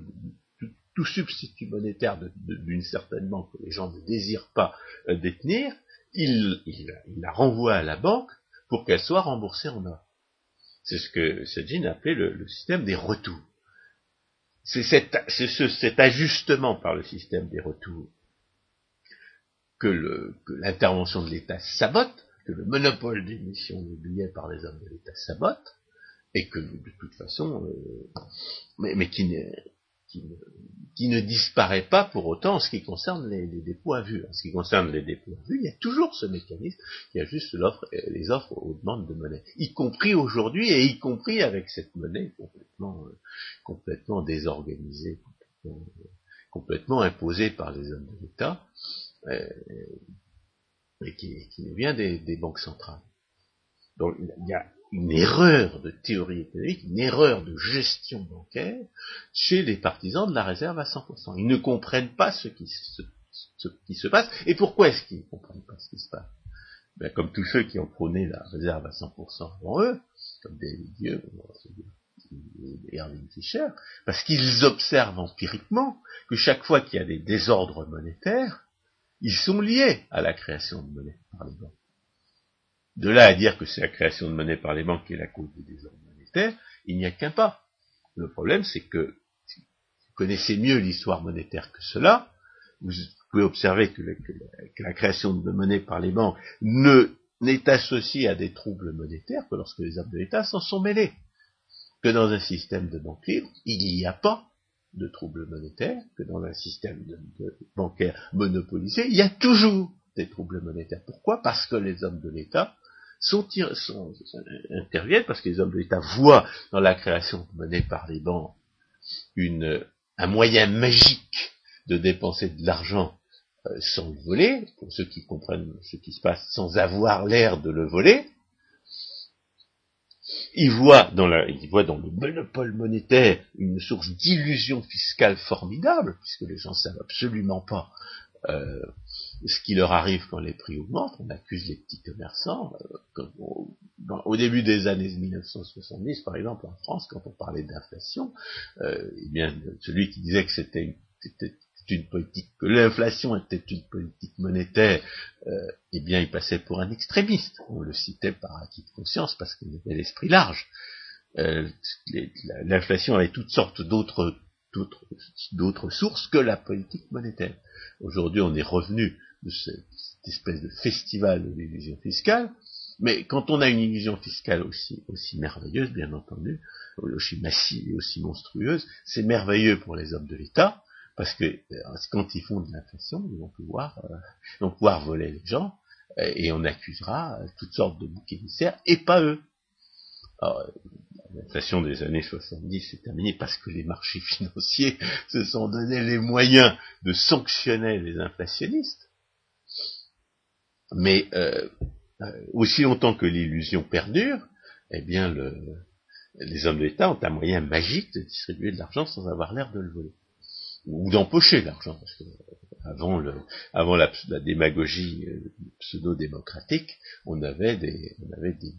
tout, substitut monétaire d'une certaine banque que les gens ne désirent pas euh, détenir, ils il, la renvoient à la banque pour qu'elle soit remboursée en or. C'est ce que Sedgin appelait le, système des retours. C'est cet, ajustement par le système des retours que l'intervention de l'État sabote, que le monopole d'émission des billets par les hommes de l'État sabote, et que de toute façon, euh, mais, mais qui, qui ne, disparaît pas pour autant en ce qui concerne les, dépôts à vue. En ce qui concerne les dépôts à vue, il y a toujours ce mécanisme qui ajuste l'offre, les offres aux demandes de monnaie, y compris aujourd'hui et y compris avec cette monnaie complètement, euh, complètement désorganisée, complètement, imposée par les hommes de l'État, euh, et qui, qui vient des, des banques centrales. Donc il y a une erreur de théorie économique, une erreur de gestion bancaire chez les partisans de la réserve à 100%. Ils ne comprennent pas ce qui se, passe. Et pourquoi est-ce qu'ils ne comprennent pas ce qui se passe? Ben, Comme tous ceux qui ont prôné la réserve à 100% avant eux, comme des dieux, et Erwin Fischer, parce qu'ils observent empiriquement que chaque fois qu'il y a des désordres monétaires, ils sont liés à la création de monnaie par les banques. De là à dire que c'est la création de monnaie par les banques qui est la cause des désordres monétaires, il n'y a qu'un pas. Le problème, c'est que si vous connaissez mieux l'histoire monétaire que cela, vous pouvez observer que, la, création de monnaie par les banques ne n'est associée à des troubles monétaires que lorsque les hommes de l'État s'en sont mêlés. Que dans un système de banque libre, il n'y a pas de troubles monétaires, que dans un système bancaire monopolisé, il y a toujours des troubles monétaires. Pourquoi? Parce que les hommes de l'État sont, interviennent parce que les hommes de l'État voient dans la création monnaie par les banques une, un moyen magique de dépenser de l'argent euh, sans le voler, pour ceux qui comprennent ce qui se passe sans avoir l'air de le voler. Ils voient dans, le monopole monétaire une source d'illusion fiscale formidable, puisque les gens savent absolument pas euh, ce qui leur arrive quand les prix augmentent, on accuse les petits commerçants. Euh, au, début des années 1970, par exemple, en France, quand on parlait d'inflation, euh, eh bien, celui qui disait que c'était une, politique, que l'inflation était une politique monétaire, euh, eh bien, il passait pour un extrémiste. On le citait par acquis de conscience parce qu'il avait l'esprit large. L'inflation avait toutes sortes d'autres sources que la politique monétaire. Aujourd'hui, on est revenu de cette, espèce de festival de l'illusion fiscale, mais quand on a une illusion fiscale aussi, aussi merveilleuse, bien entendu, aussi massive et aussi monstrueuse, c'est merveilleux pour les hommes de l'État, parce que euh, quand ils font de l'inflation, ils vont pouvoir, euh, vont pouvoir voler les gens, euh, et on accusera toutes sortes de boucs émissaires, et pas eux. L'inflation des années 70 s'est terminée parce que les marchés financiers se sont donné les moyens de sanctionner les inflationnistes. Mais euh, euh, aussi longtemps que l'illusion perdure, eh bien le, les hommes d'État ont un moyen magique de distribuer de l'argent sans avoir l'air de le voler. Ou d'empocher l'argent, parce que avant, le, avant la, démagogie euh, pseudo-démocratique, on avait des, on avait des,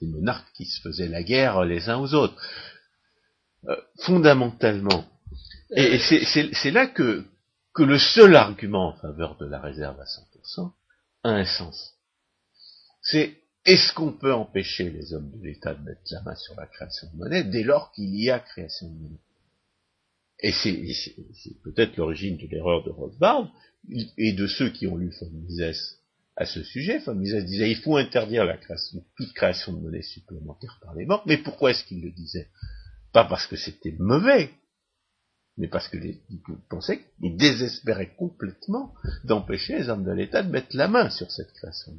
des monarques qui se faisaient la guerre les uns aux autres. Euh, fondamentalement, et, c'est là que, que le seul argument en faveur de la réserve à 100% un sens. C'est est-ce qu'on peut empêcher les hommes de l'État de mettre la main sur la création de monnaie dès lors qu'il y a création de monnaie? Et c'est peut-être l'origine de l'erreur de Rothbard et de ceux qui ont lu von Mises à ce sujet. Von Mises disait il faut interdire la création, toute création de monnaie supplémentaire par les banques. Mais pourquoi est-ce qu'il le disait? Pas parce que c'était mauvais, mais parce qu'il pensait qu'il désespérait complètement d'empêcher les hommes de l'État de mettre la main sur cette création.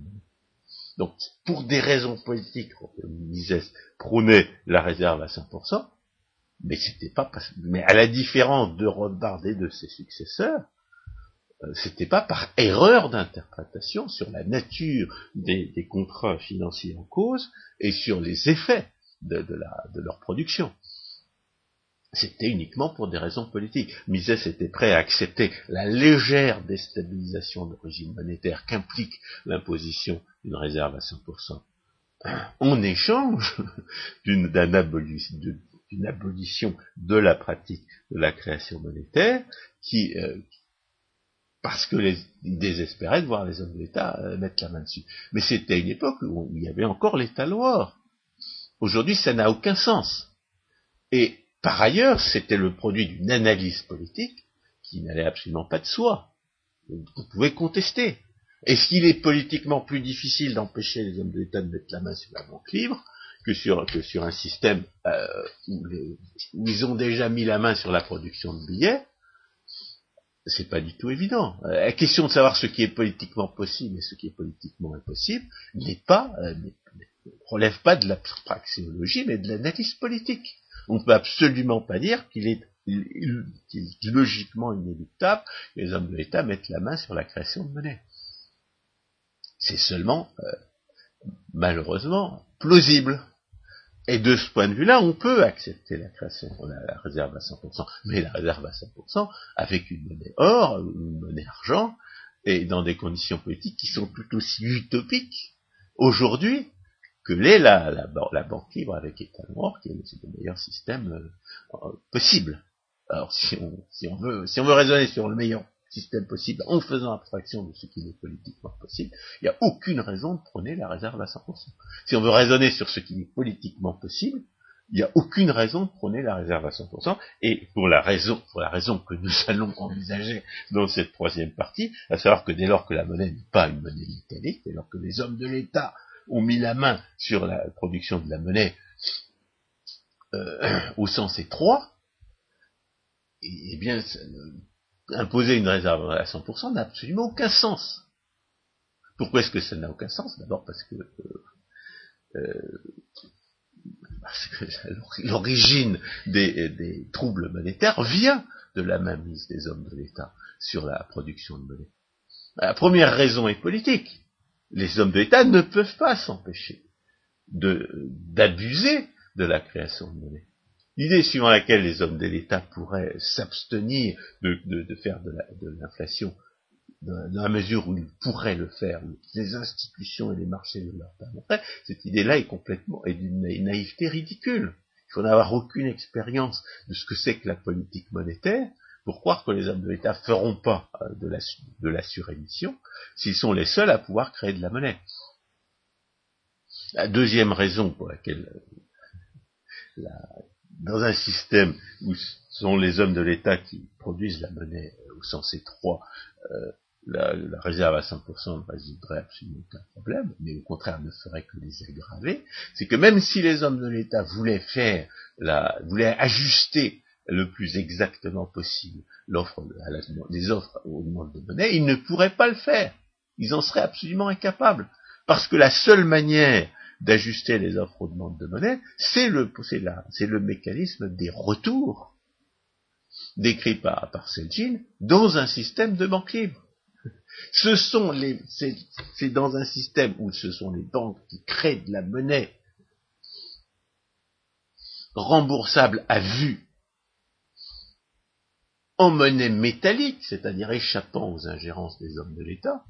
Donc, pour des raisons politiques, Mises prônait la réserve à 100%, mais c'était pas, mais à la différence de Rothbard et de ses successeurs, euh, c'était pas par erreur d'interprétation sur la nature des, contrats financiers en cause et sur les effets de, leur production. C'était uniquement pour des raisons politiques. Mises était prêt à accepter la légère déstabilisation du régime monétaire qu'implique l'imposition d'une réserve à 100% en échange d'une abolition de la pratique de la création monétaire qui, euh, parce que les, désespéraient de voir les hommes de l'État euh, mettre la main dessus. Mais c'était une époque où il y avait encore l'État loire. Aujourd'hui, ça n'a aucun sens. Et par ailleurs, c'était le produit d'une analyse politique qui n'allait absolument pas de soi. Vous pouvez contester. Est-ce qu'il est politiquement plus difficile d'empêcher les hommes de l'État de mettre la main sur la banque libre que sur, un système euh, où, où, ils ont déjà mis la main sur la production de billets c'est pas du tout évident. Euh, la question de savoir ce qui est politiquement possible et ce qui est politiquement impossible n'est pas, euh, relève pas de la praxéologie, mais de l'analyse politique. On ne peut absolument pas dire qu'il est, logiquement inéluctable que les hommes de l'État mettent la main sur la création de monnaie. C'est seulement, euh, malheureusement, plausible. Et de ce point de vue-là, on peut accepter la création, la, la réserve à 100%, mais la réserve à 100% avec une monnaie or, une monnaie argent, et dans des conditions politiques qui sont tout aussi utopiques aujourd'hui que l'est la, la, la, banque libre avec État noir, qui est le meilleur système euh, euh, possible. Alors si on, si on veut si on veut raisonner sur le meilleur système possible en faisant abstraction de ce qui est politiquement possible, il n'y a aucune raison de prôner la réserve à 100%. Si on veut raisonner sur ce qui est politiquement possible, il n'y a aucune raison de prôner la réserve à 100%, et pour la raison, pour la raison que nous allons envisager dans cette troisième partie, à savoir que dès lors que la monnaie n'est pas une monnaie métallique, dès lors que les hommes de l'État ont mis la main sur la production de la monnaie euh, au sens étroit, eh bien, imposer une réserve à 100% n'a absolument aucun sens. Pourquoi est-ce que ça n'a aucun sens? D'abord parce que, euh, euh l'origine des, des, troubles monétaires vient de la mainmise des hommes de l'État sur la production de monnaie. La première raison est politique. Les hommes de l'État ne peuvent pas s'empêcher d'abuser de la création de monnaie. L'idée suivant laquelle les hommes de l'État pourraient s'abstenir de, faire de l'inflation dans la mesure où ils pourraient le faire, les institutions et les marchés le leur permettraient, cette idée-là est complètement est d'une naïveté ridicule. Il faut n'avoir aucune expérience de ce que c'est que la politique monétaire pour croire que les hommes de l'État feront pas euh, de la, surémission s'ils sont les seuls à pouvoir créer de la monnaie. La deuxième raison pour laquelle euh, dans un système où ce sont les hommes de l'État qui produisent la monnaie euh, au sens étroit, la, réserve à 100% ne résoudrait absolument aucun problème, mais au contraire ne ferait que les aggraver, c'est que même si les hommes de l'État voulaient faire la, voulaient ajuster le plus exactement possible l'offre les offres aux demandes de monnaie, ils ne pourraient pas le faire. Ils en seraient absolument incapables. Parce que la seule manière d'ajuster les offres aux demandes de monnaie, c'est le, c'est le mécanisme des retours décrit par, par dans un système de banque libre. Ce sont les, c'est dans un système où ce sont les banques qui créent de la monnaie remboursable à vue en monnaie métallique, c'est-à-dire échappant aux ingérences des hommes de l'État,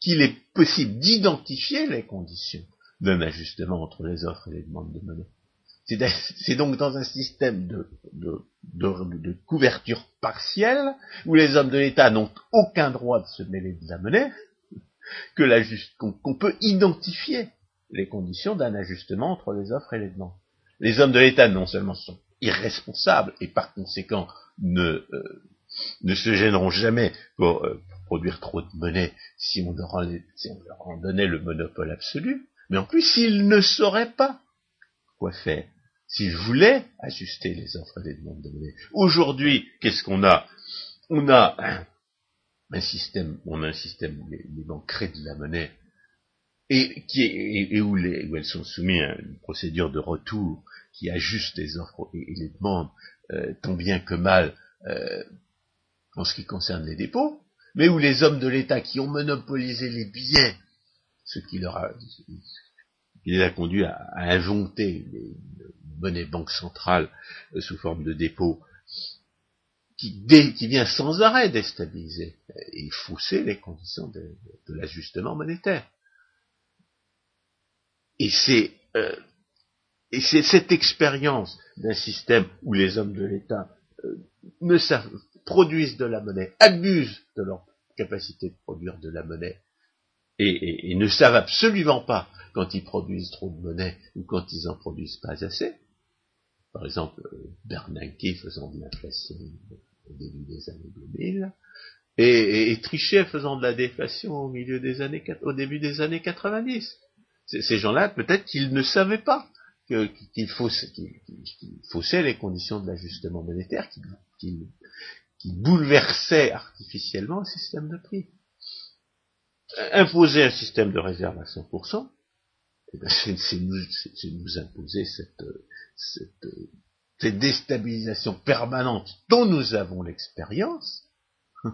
qu'il est possible d'identifier les conditions d'un ajustement entre les offres et les demandes de monnaie. C'est donc dans un système de, couverture partielle, où les hommes de l'État n'ont aucun droit de se mêler de la monnaie, qu'on peut identifier les conditions d'un ajustement entre les offres et les demandes. Les hommes de l'État non seulement sont irresponsables et par conséquent ne, euh, ne se gêneront jamais pour, euh, produire trop de monnaie si on, leur en, donnait le monopole absolu, mais en plus s'ils ne sauraient pas quoi faire, s'ils voulaient ajuster les offres et les demandes de monnaie. Aujourd'hui, qu'est-ce qu'on a? On a un système, on a un système où les, banques créent de la monnaie et, qui est, où, les, où, elles sont soumises à une procédure de retour qui ajuste les offres et, les demandes euh, tant bien que mal euh, en ce qui concerne les dépôts, mais où les hommes de l'État qui ont monopolisé les billets, ce qui leur a, les a conduits à, inventer une monnaie banque centrale euh, sous forme de dépôt, qui, vient sans arrêt déstabiliser et fausser les conditions de, l'ajustement monétaire. Et c'est et c'est cette expérience d'un système où les hommes de l'État euh, ne savent, produisent de la monnaie, abusent de leur capacité de produire de la monnaie, et, ne savent absolument pas quand ils produisent trop de monnaie ou quand ils en produisent pas assez. Par exemple, euh, Bernanke faisant de l'inflation au début des années 2000, et, et, Trichet faisant de la déflation au milieu des années, au début des années 90. Ces gens-là, peut-être qu'ils ne savaient pas qu'il faussait, les conditions de l'ajustement monétaire, qu'il bouleversait artificiellement le système de prix. Imposer un système de réserve à 100%, eh ben, c'est nous, imposer cette, déstabilisation permanente dont nous avons l'expérience,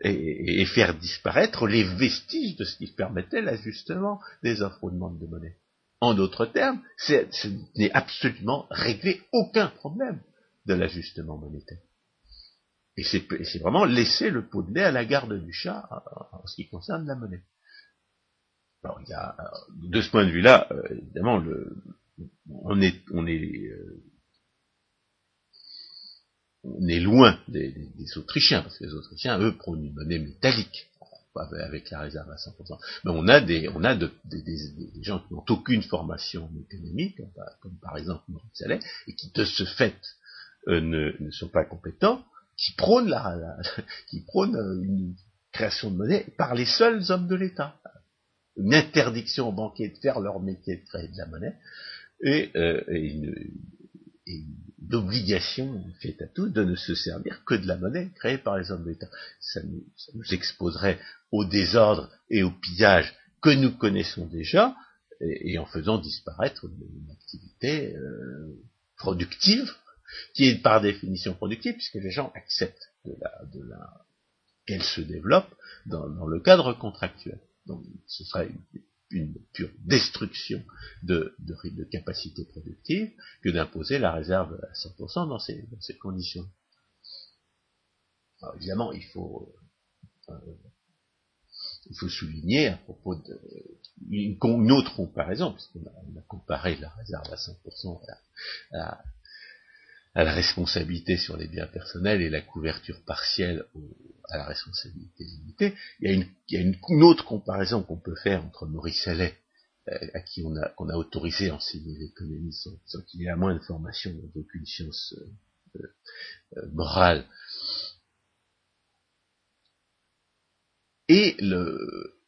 et, faire disparaître les vestiges de ce qui permettait l'ajustement des offres de monnaie. En d'autres termes, ce n'est absolument réglé aucun problème de l'ajustement monétaire. Et c'est vraiment laisser le pot de lait à la garde du chat en, ce qui concerne la monnaie. Alors, il y a, de ce point de vue-là, euh, évidemment, le, on est, on est, euh, on est loin des, des, Autrichiens, parce que les Autrichiens, eux, prônent une monnaie métallique avec la réserve à 100%. Mais on a des, on a des, gens qui n'ont aucune formation économique, comme, par exemple Maurice Saleh, et qui de ce fait euh, ne, sont pas compétents, qui prônent la, qui prônent euh, une création de monnaie par les seuls hommes de l'État. Une interdiction aux banquiers de faire leur métier de créer de la monnaie, et, euh, et une, d'obligation faite à tous de ne se servir que de la monnaie créée par les hommes d'État. Ça nous, ça nous exposerait au désordre et au pillage que nous connaissons déjà, et, en faisant disparaître une, activité euh, productive, qui est par définition productive, puisque les gens acceptent de la, de la, qu'elle se développe dans, dans, le cadre contractuel. Donc ce serait une, une pure destruction de, de, capacité productive que d'imposer la réserve à 100% dans ces, dans ces conditions. Alors évidemment, il faut, euh, il faut souligner à propos de une, autre comparaison, puisqu'on a, a comparé la réserve à 100% à, à la responsabilité sur les biens personnels et la couverture partielle à la responsabilité limitée. Il y a une, autre comparaison qu'on peut faire entre Maurice Allais, euh, à qui on a, autorisé à enseigner l'économie sans, qu'il ait la moindre formation d'aucune science euh, euh, morale, et le,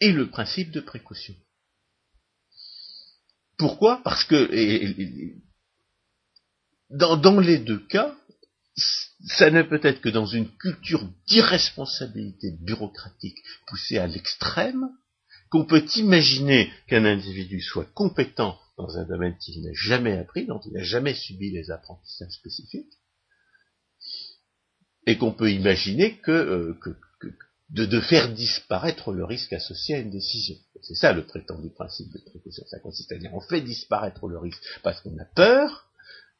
et le principe de précaution. Pourquoi? Parce que dans, les deux cas, ça ne peut être que dans une culture d'irresponsabilité bureaucratique poussée à l'extrême qu'on peut imaginer qu'un individu soit compétent dans un domaine qu'il n'a jamais appris, dont il n'a jamais subi les apprentissages spécifiques, et qu'on peut imaginer que, euh, de, faire disparaître le risque associé à une décision. C'est ça le prétendu principe de précaution. Ça consiste à dire on fait disparaître le risque parce qu'on a peur,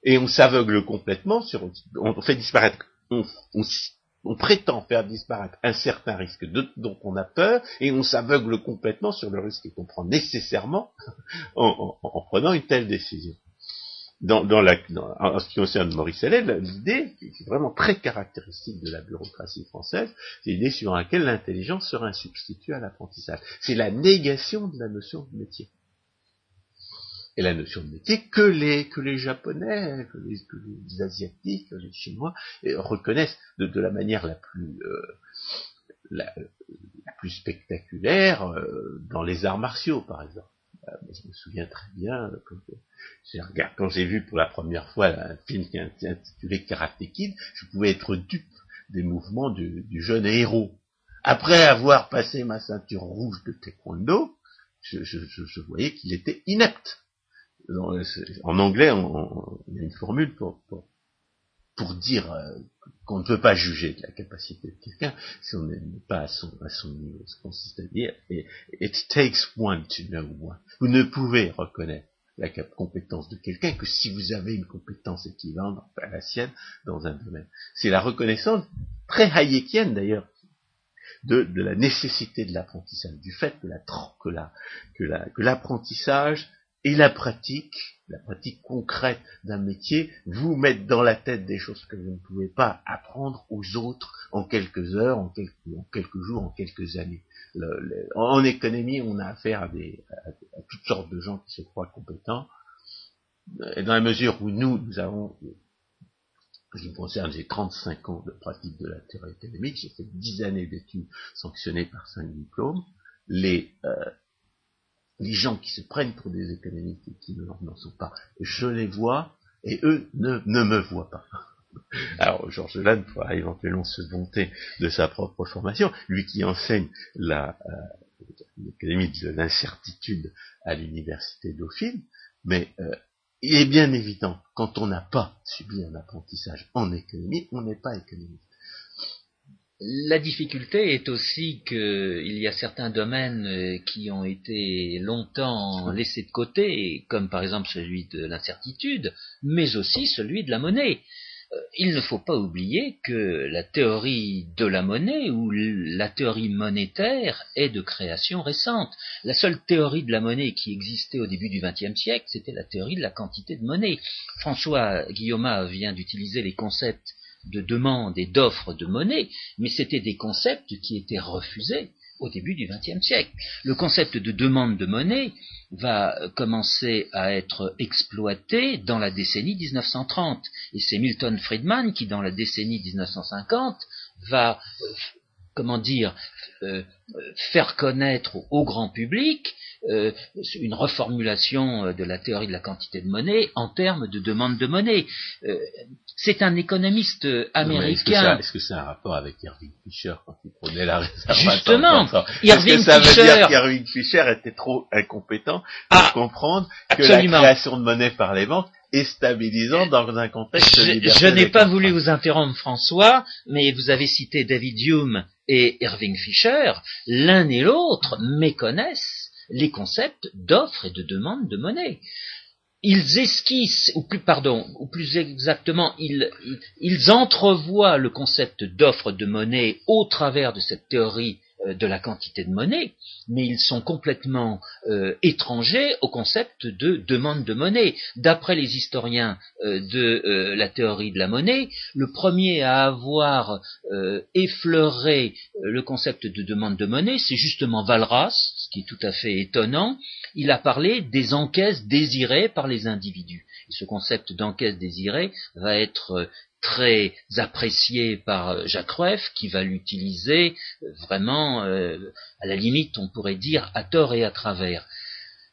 et on s'aveugle complètement sur, on fait disparaître, on, prétend faire disparaître un certain risque dont on a peur, et on s'aveugle complètement sur le risque qu'on prend nécessairement en, prenant une telle décision. Dans, la, en ce qui concerne Maurice Allais, l'idée, qui est vraiment très caractéristique de la bureaucratie française, c'est l'idée sur laquelle l'intelligence sera un substitut à l'apprentissage. C'est la négation de la notion de métier et la notion de métier que les, que les Japonais, que les, que les Asiatiques, que les Chinois euh, reconnaissent de, de, la manière la plus, euh, la, plus spectaculaire dans les arts martiaux, par exemple. je me souviens très bien, quand j'ai vu pour la première fois un film qui est intitulé Karate Kid, je pouvais être dupe des mouvements du, jeune héros. Après avoir passé ma ceinture rouge de taekwondo, je, voyais qu'il était inepte. En anglais, il y a une formule pour, pour, dire euh, qu'on ne peut pas juger de la capacité de quelqu'un si on n'est pas à son, niveau. Ce à dire, it takes one to know one. Vous ne pouvez reconnaître la compétence de quelqu'un que si vous avez une compétence équivalente à la sienne dans un domaine. C'est la reconnaissance très hayekienne d'ailleurs de, la nécessité de l'apprentissage, du fait que la que l'apprentissage et la pratique, la pratique concrète d'un métier, vous mettent dans la tête des choses que vous ne pouvez pas apprendre aux autres en quelques heures, en quelques, jours, en quelques années en économie, on a affaire à, des, à, toutes sortes de gens qui se croient compétents. Et dans la mesure où nous, nous avons, qui me concerne, j'ai 35 ans de pratique de la théorie économique, j'ai fait 10 années d'études sanctionnées par 5 diplômes, les, euh, les gens qui se prennent pour des économistes et qui n'en sont pas, je les vois, et eux ne, ne me voient pas. Alors, Georges Lannes pourra éventuellement se vanter de sa propre formation, lui qui enseigne euh, l'économie de l'incertitude à l'université Dauphine, mais euh, il est bien évident, quand on n'a pas subi un apprentissage en économie, on n'est pas économiste. La difficulté est aussi qu'il y a certains domaines euh, qui ont été longtemps laissés de côté, comme par exemple celui de l'incertitude, mais aussi celui de la monnaie. Euh, il ne faut pas oublier que la théorie de la monnaie ou la théorie monétaire est de création récente. La seule théorie de la monnaie qui existait au début du XXe siècle, c'était la théorie de la quantité de monnaie. François Guillaume vient d'utiliser les concepts de demande et d'offre de monnaie, mais c'était des concepts qui étaient refusés au début du XXe siècle. Le concept de demande de monnaie va commencer à être exploité dans la décennie 1930. Et c'est Milton Friedman qui, dans la décennie 1950, va, euh, comment dire, euh, faire connaître au grand public euh, une reformulation de la théorie de la quantité de monnaie en termes de demande de monnaie. c'est un économiste américain. Est-ce que c'est un rapport avec Irving Fisher quand il prenait la réserve Justement, Irving Fisher. ça veut dire qu'Irving Fisher était trop incompétent pour ah, comprendre que la création de monnaie par les banques est stabilisant dans un contexte je, Je n'ai pas voulu vous interrompre, François, mais vous avez cité David Hume et Irving Fisher. L'un et l'autre méconnaissent les concepts d'offre et de demande de monnaie. Ils esquissent, ou plus, pardon, ou plus exactement, ils, entrevoient le concept d'offre de monnaie au travers de cette théorie de la quantité de monnaie, mais ils sont complètement euh, étrangers au concept de demande de monnaie. D'après les historiens euh, de la théorie de la monnaie, le premier à avoir effleuré le concept de demande de monnaie, c'est justement Valras, ce qui est tout à fait étonnant. Il a parlé des encaisses désirées par les individus. Ce concept d'encaisse désirée va être très apprécié par euh, Jacques Rueff, qui va l'utiliser euh, vraiment, euh, à la limite, on pourrait dire, à tort et à travers.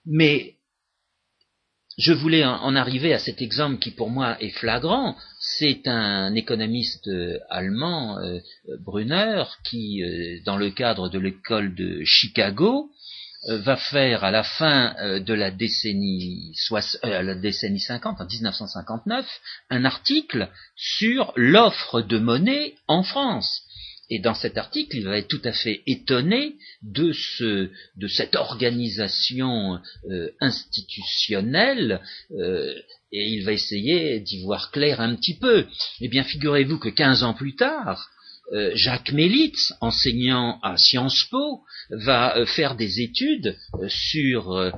Mais je voulais en arriver à cet exemple qui pour moi est flagrant. C'est un économiste allemand, Brunner, qui, dans le cadre de l'école de Chicago, euh, va faire à la fin euh, de la décennie, euh, décennie 50, en 1959, un article sur l'offre de monnaie en France. Et dans cet article, il va être tout à fait étonné de, ce, de cette organisation institutionnelle et il va essayer d'y voir clair un petit peu. Eh bien, figurez-vous que 15 ans plus tard, euh, Jacques Mélitz, enseignant à Sciences Po, va euh, faire des études euh, sur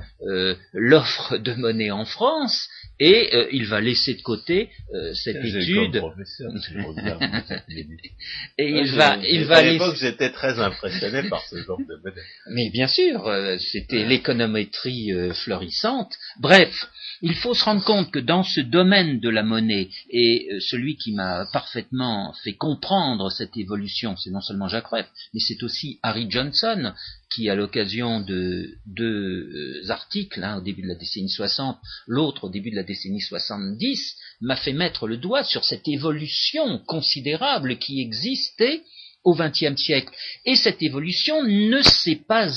l'offre de monnaie en France Et euh, il va laisser de côté euh, cette étude. et il va, il va. À l'époque, j'étais très impressionné par ce genre de modèle. Mais bien sûr, euh, c'était l'économétrie florissante. Bref, il faut se rendre compte que dans ce domaine de la monnaie, et celui qui m'a parfaitement fait comprendre cette évolution, c'est non seulement Jacques Rueff, mais c'est aussi Harry Johnson, qui, à l'occasion de deux articles, hein, au début de la décennie 60, l'autre au début de la décennie 70, m'a fait mettre le doigt sur cette évolution considérable qui existait au XXe siècle. Et cette évolution ne s'est pas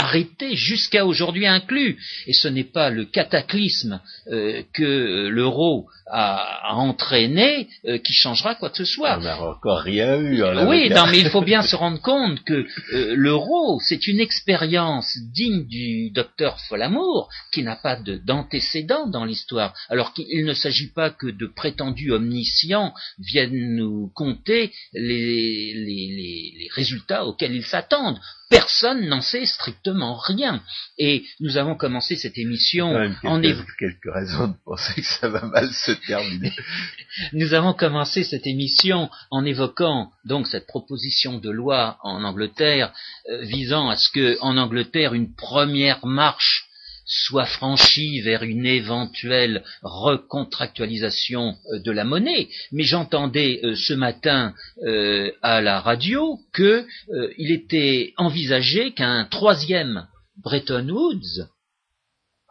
arrêté jusqu'à aujourd'hui inclus. Et ce n'est pas le cataclysme euh, que l'euro a, entraîné euh, qui changera quoi que ce soit. On n'a encore rien eu. Hein, oui, non, mais il faut bien se rendre compte que euh, l'euro, c'est une expérience digne du docteur Folamour, qui n'a pas d'antécédent dans l'histoire. Alors qu'il ne s'agit pas que de prétendus omniscients viennent nous compter les, les, les résultats auxquels ils s'attendent personne n'en sait strictement rien. Et nous avons commencé cette émission en quelques, quelques raisons de penser que ça va mal se terminer. nous avons commencé cette émission en évoquant donc cette proposition de loi en Angleterre euh, visant à ce que en Angleterre une première marche soit franchie vers une éventuelle recontractualisation euh, de la monnaie, mais j'entendais euh, ce matin euh, à la radio qu'il était envisagé qu'un troisième Bretton Woods,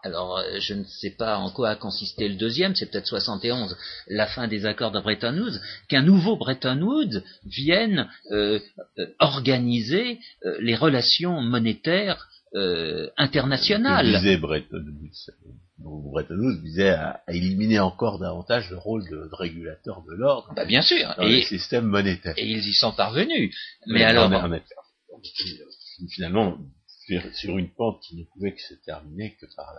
alors, je ne sais pas en quoi a consisté le deuxième, c'est peut-être 71, la fin des accords de Bretton Woods, qu'un nouveau Bretton Woods vienne organiser les relations monétaires euh, internationale. Disait Bretton Woods. Bretton Woods visait à, éliminer encore davantage le rôle de, régulateur de l'ordre. Bah, bien sûr. Dans et, le système monétaire. Et ils y sont parvenus. Mais, alors. finalement, sur une pente qui ne pouvait que se terminer que par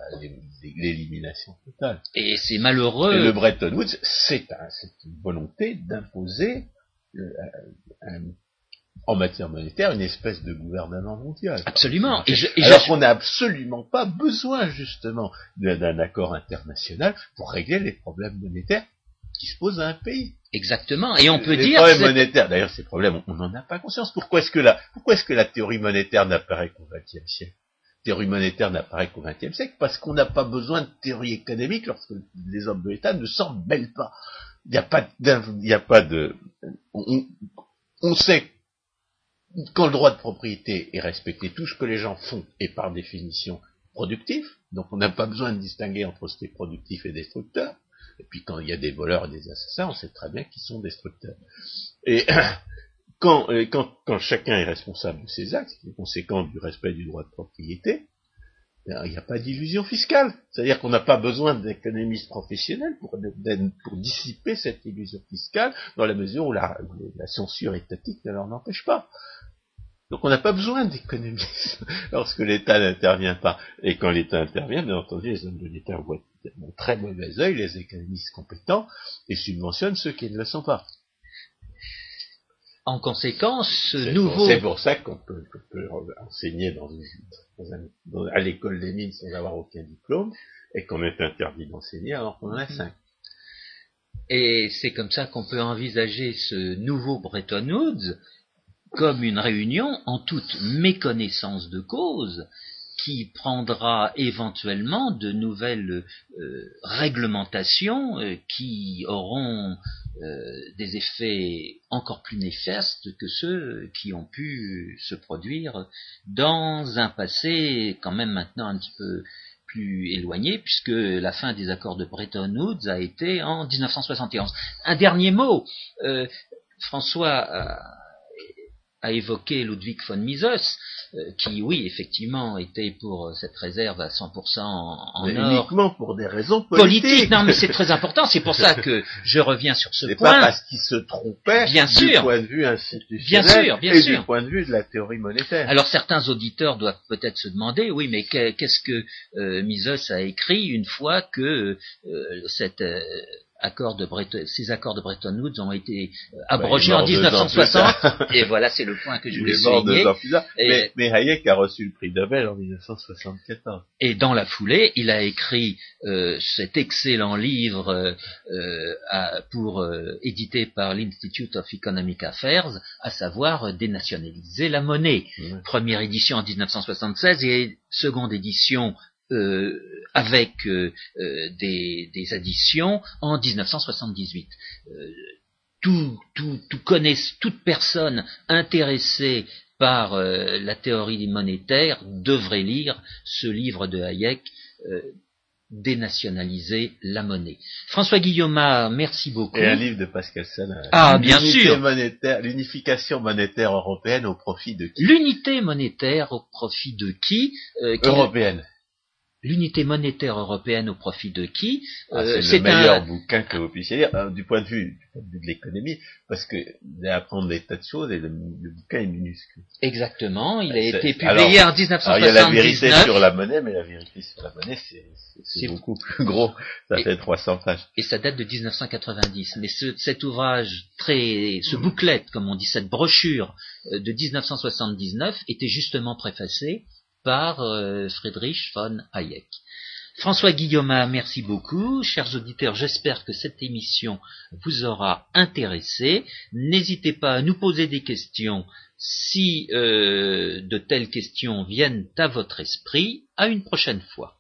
l'élimination totale. Et c'est malheureux. Et le Bretton Woods, c'est une volonté d'imposer euh, un, en matière monétaire une espèce de gouvernement mondial. Absolument. Et Alors qu'on n'a absolument pas besoin justement d'un accord international pour régler les problèmes monétaires qui se posent à un pays. Exactement. Et on peut les dire. problèmes monétaires, d'ailleurs, ces problèmes, on n'en a pas conscience. Pourquoi est-ce que la, pourquoi est-ce que la théorie monétaire n'apparaît qu'au XXe siècle? La théorie monétaire n'apparaît qu'au XXe siècle parce qu'on n'a pas besoin de théorie économique lorsque les hommes de l'État ne s'en mêlent pas. Il n'y a pas, il a pas de, on, on sait quand le droit de propriété est respecté, tout ce que les gens font est par définition productif, donc on n'a pas besoin de distinguer entre ce qui est productif et destructeur. Et puis quand il y a des voleurs et des assassins, on sait très bien qu'ils sont destructeurs. Et quand, quand, chacun est responsable de ses actes, c'est conséquent du respect du droit de propriété, ben, il n'y a pas d'illusion fiscale. C'est-à-dire qu'on n'a pas besoin d'économistes professionnels pour, dissiper cette illusion fiscale, dans la mesure où la, la censure étatique ne leur empêche pas. Donc on n'a pas besoin d'économistes lorsque l'État n'intervient pas. Et quand l'État intervient, bien entendu, les hommes de l'État voient d'un très mauvais œil les économistes compétents et subventionnent ceux qui ne le sont pas. En conséquence, ce nouveau... C'est pour ça qu'on peut, enseigner dans à l'école des mines sans avoir aucun diplôme et qu'on est interdit d'enseigner alors qu'on en a cinq. Et c'est comme ça qu'on peut envisager ce nouveau Bretton Woods comme une réunion en toute méconnaissance de cause qui prendra éventuellement de nouvelles euh, réglementations euh, qui auront euh, des effets encore plus néfastes que ceux qui ont pu se produire dans un passé quand même maintenant un petit peu plus éloigné, puisque la fin des accords de Bretton Woods a été en 1971. Un dernier mot. François a évoqué Ludwig von Mises, euh, qui, oui, effectivement, était pour euh, cette réserve à 100% en, en or. Uniquement pour des raisons politiques. Non, mais c'est très important. C'est pour ça que je reviens sur ce point. pas parce qu'il se trompait bien du sûr. point de vue institutionnel bien sûr, bien et sûr. du point de vue de la théorie monétaire. Alors certains auditeurs doivent peut-être se demander, oui, mais qu'est-ce que euh, Mises a écrit une fois que cette accords de Bretton, ces accords de Bretton Woods ont été euh, abrogés en 1960. Et voilà, c'est le point que je voulais souligner. mais, mais, Hayek a reçu le prix Nobel en 1974. Et dans la foulée, il a écrit euh, cet excellent livre euh, euh pour édité par l'Institute of Economic Affairs, à savoir dénationaliser la monnaie. Première édition en 1976 et seconde édition euh, avec euh, euh, des, additions en 1978. Tout, tout, tout connaisse, toute personne intéressée par la théorie monétaire devrait lire ce livre de Hayek, Dénationaliser la monnaie. François Guillaume, merci beaucoup. Et un livre de Pascal Salin. Ah, bien sûr. L'unification monétaire européenne au profit de qui? L'unité monétaire au profit de qui, Européenne l'unité monétaire européenne au profit de qui? Ah, C'est le meilleur bouquin que vous puissiez lire hein, du point de vue, de l'économie, parce que vous allez apprendre des tas de choses et le, bouquin est minuscule. Exactement, il a été publié en 1979. Alors il y a la vérité sur la monnaie, mais la vérité sur la monnaie, c'est beaucoup plus gros. Ça fait 300 pages. Et ça date de 1990. Mais ce, cet ouvrage très, ce bouclette, comme on dit, cette brochure euh, de 1979 était justement préfacé par euh, Friedrich von Hayek. François Guillaume, merci beaucoup. Chers auditeurs, j'espère que cette émission vous aura intéressé. N'hésitez pas à nous poser des questions si euh, de telles questions viennent à votre esprit. À une prochaine fois.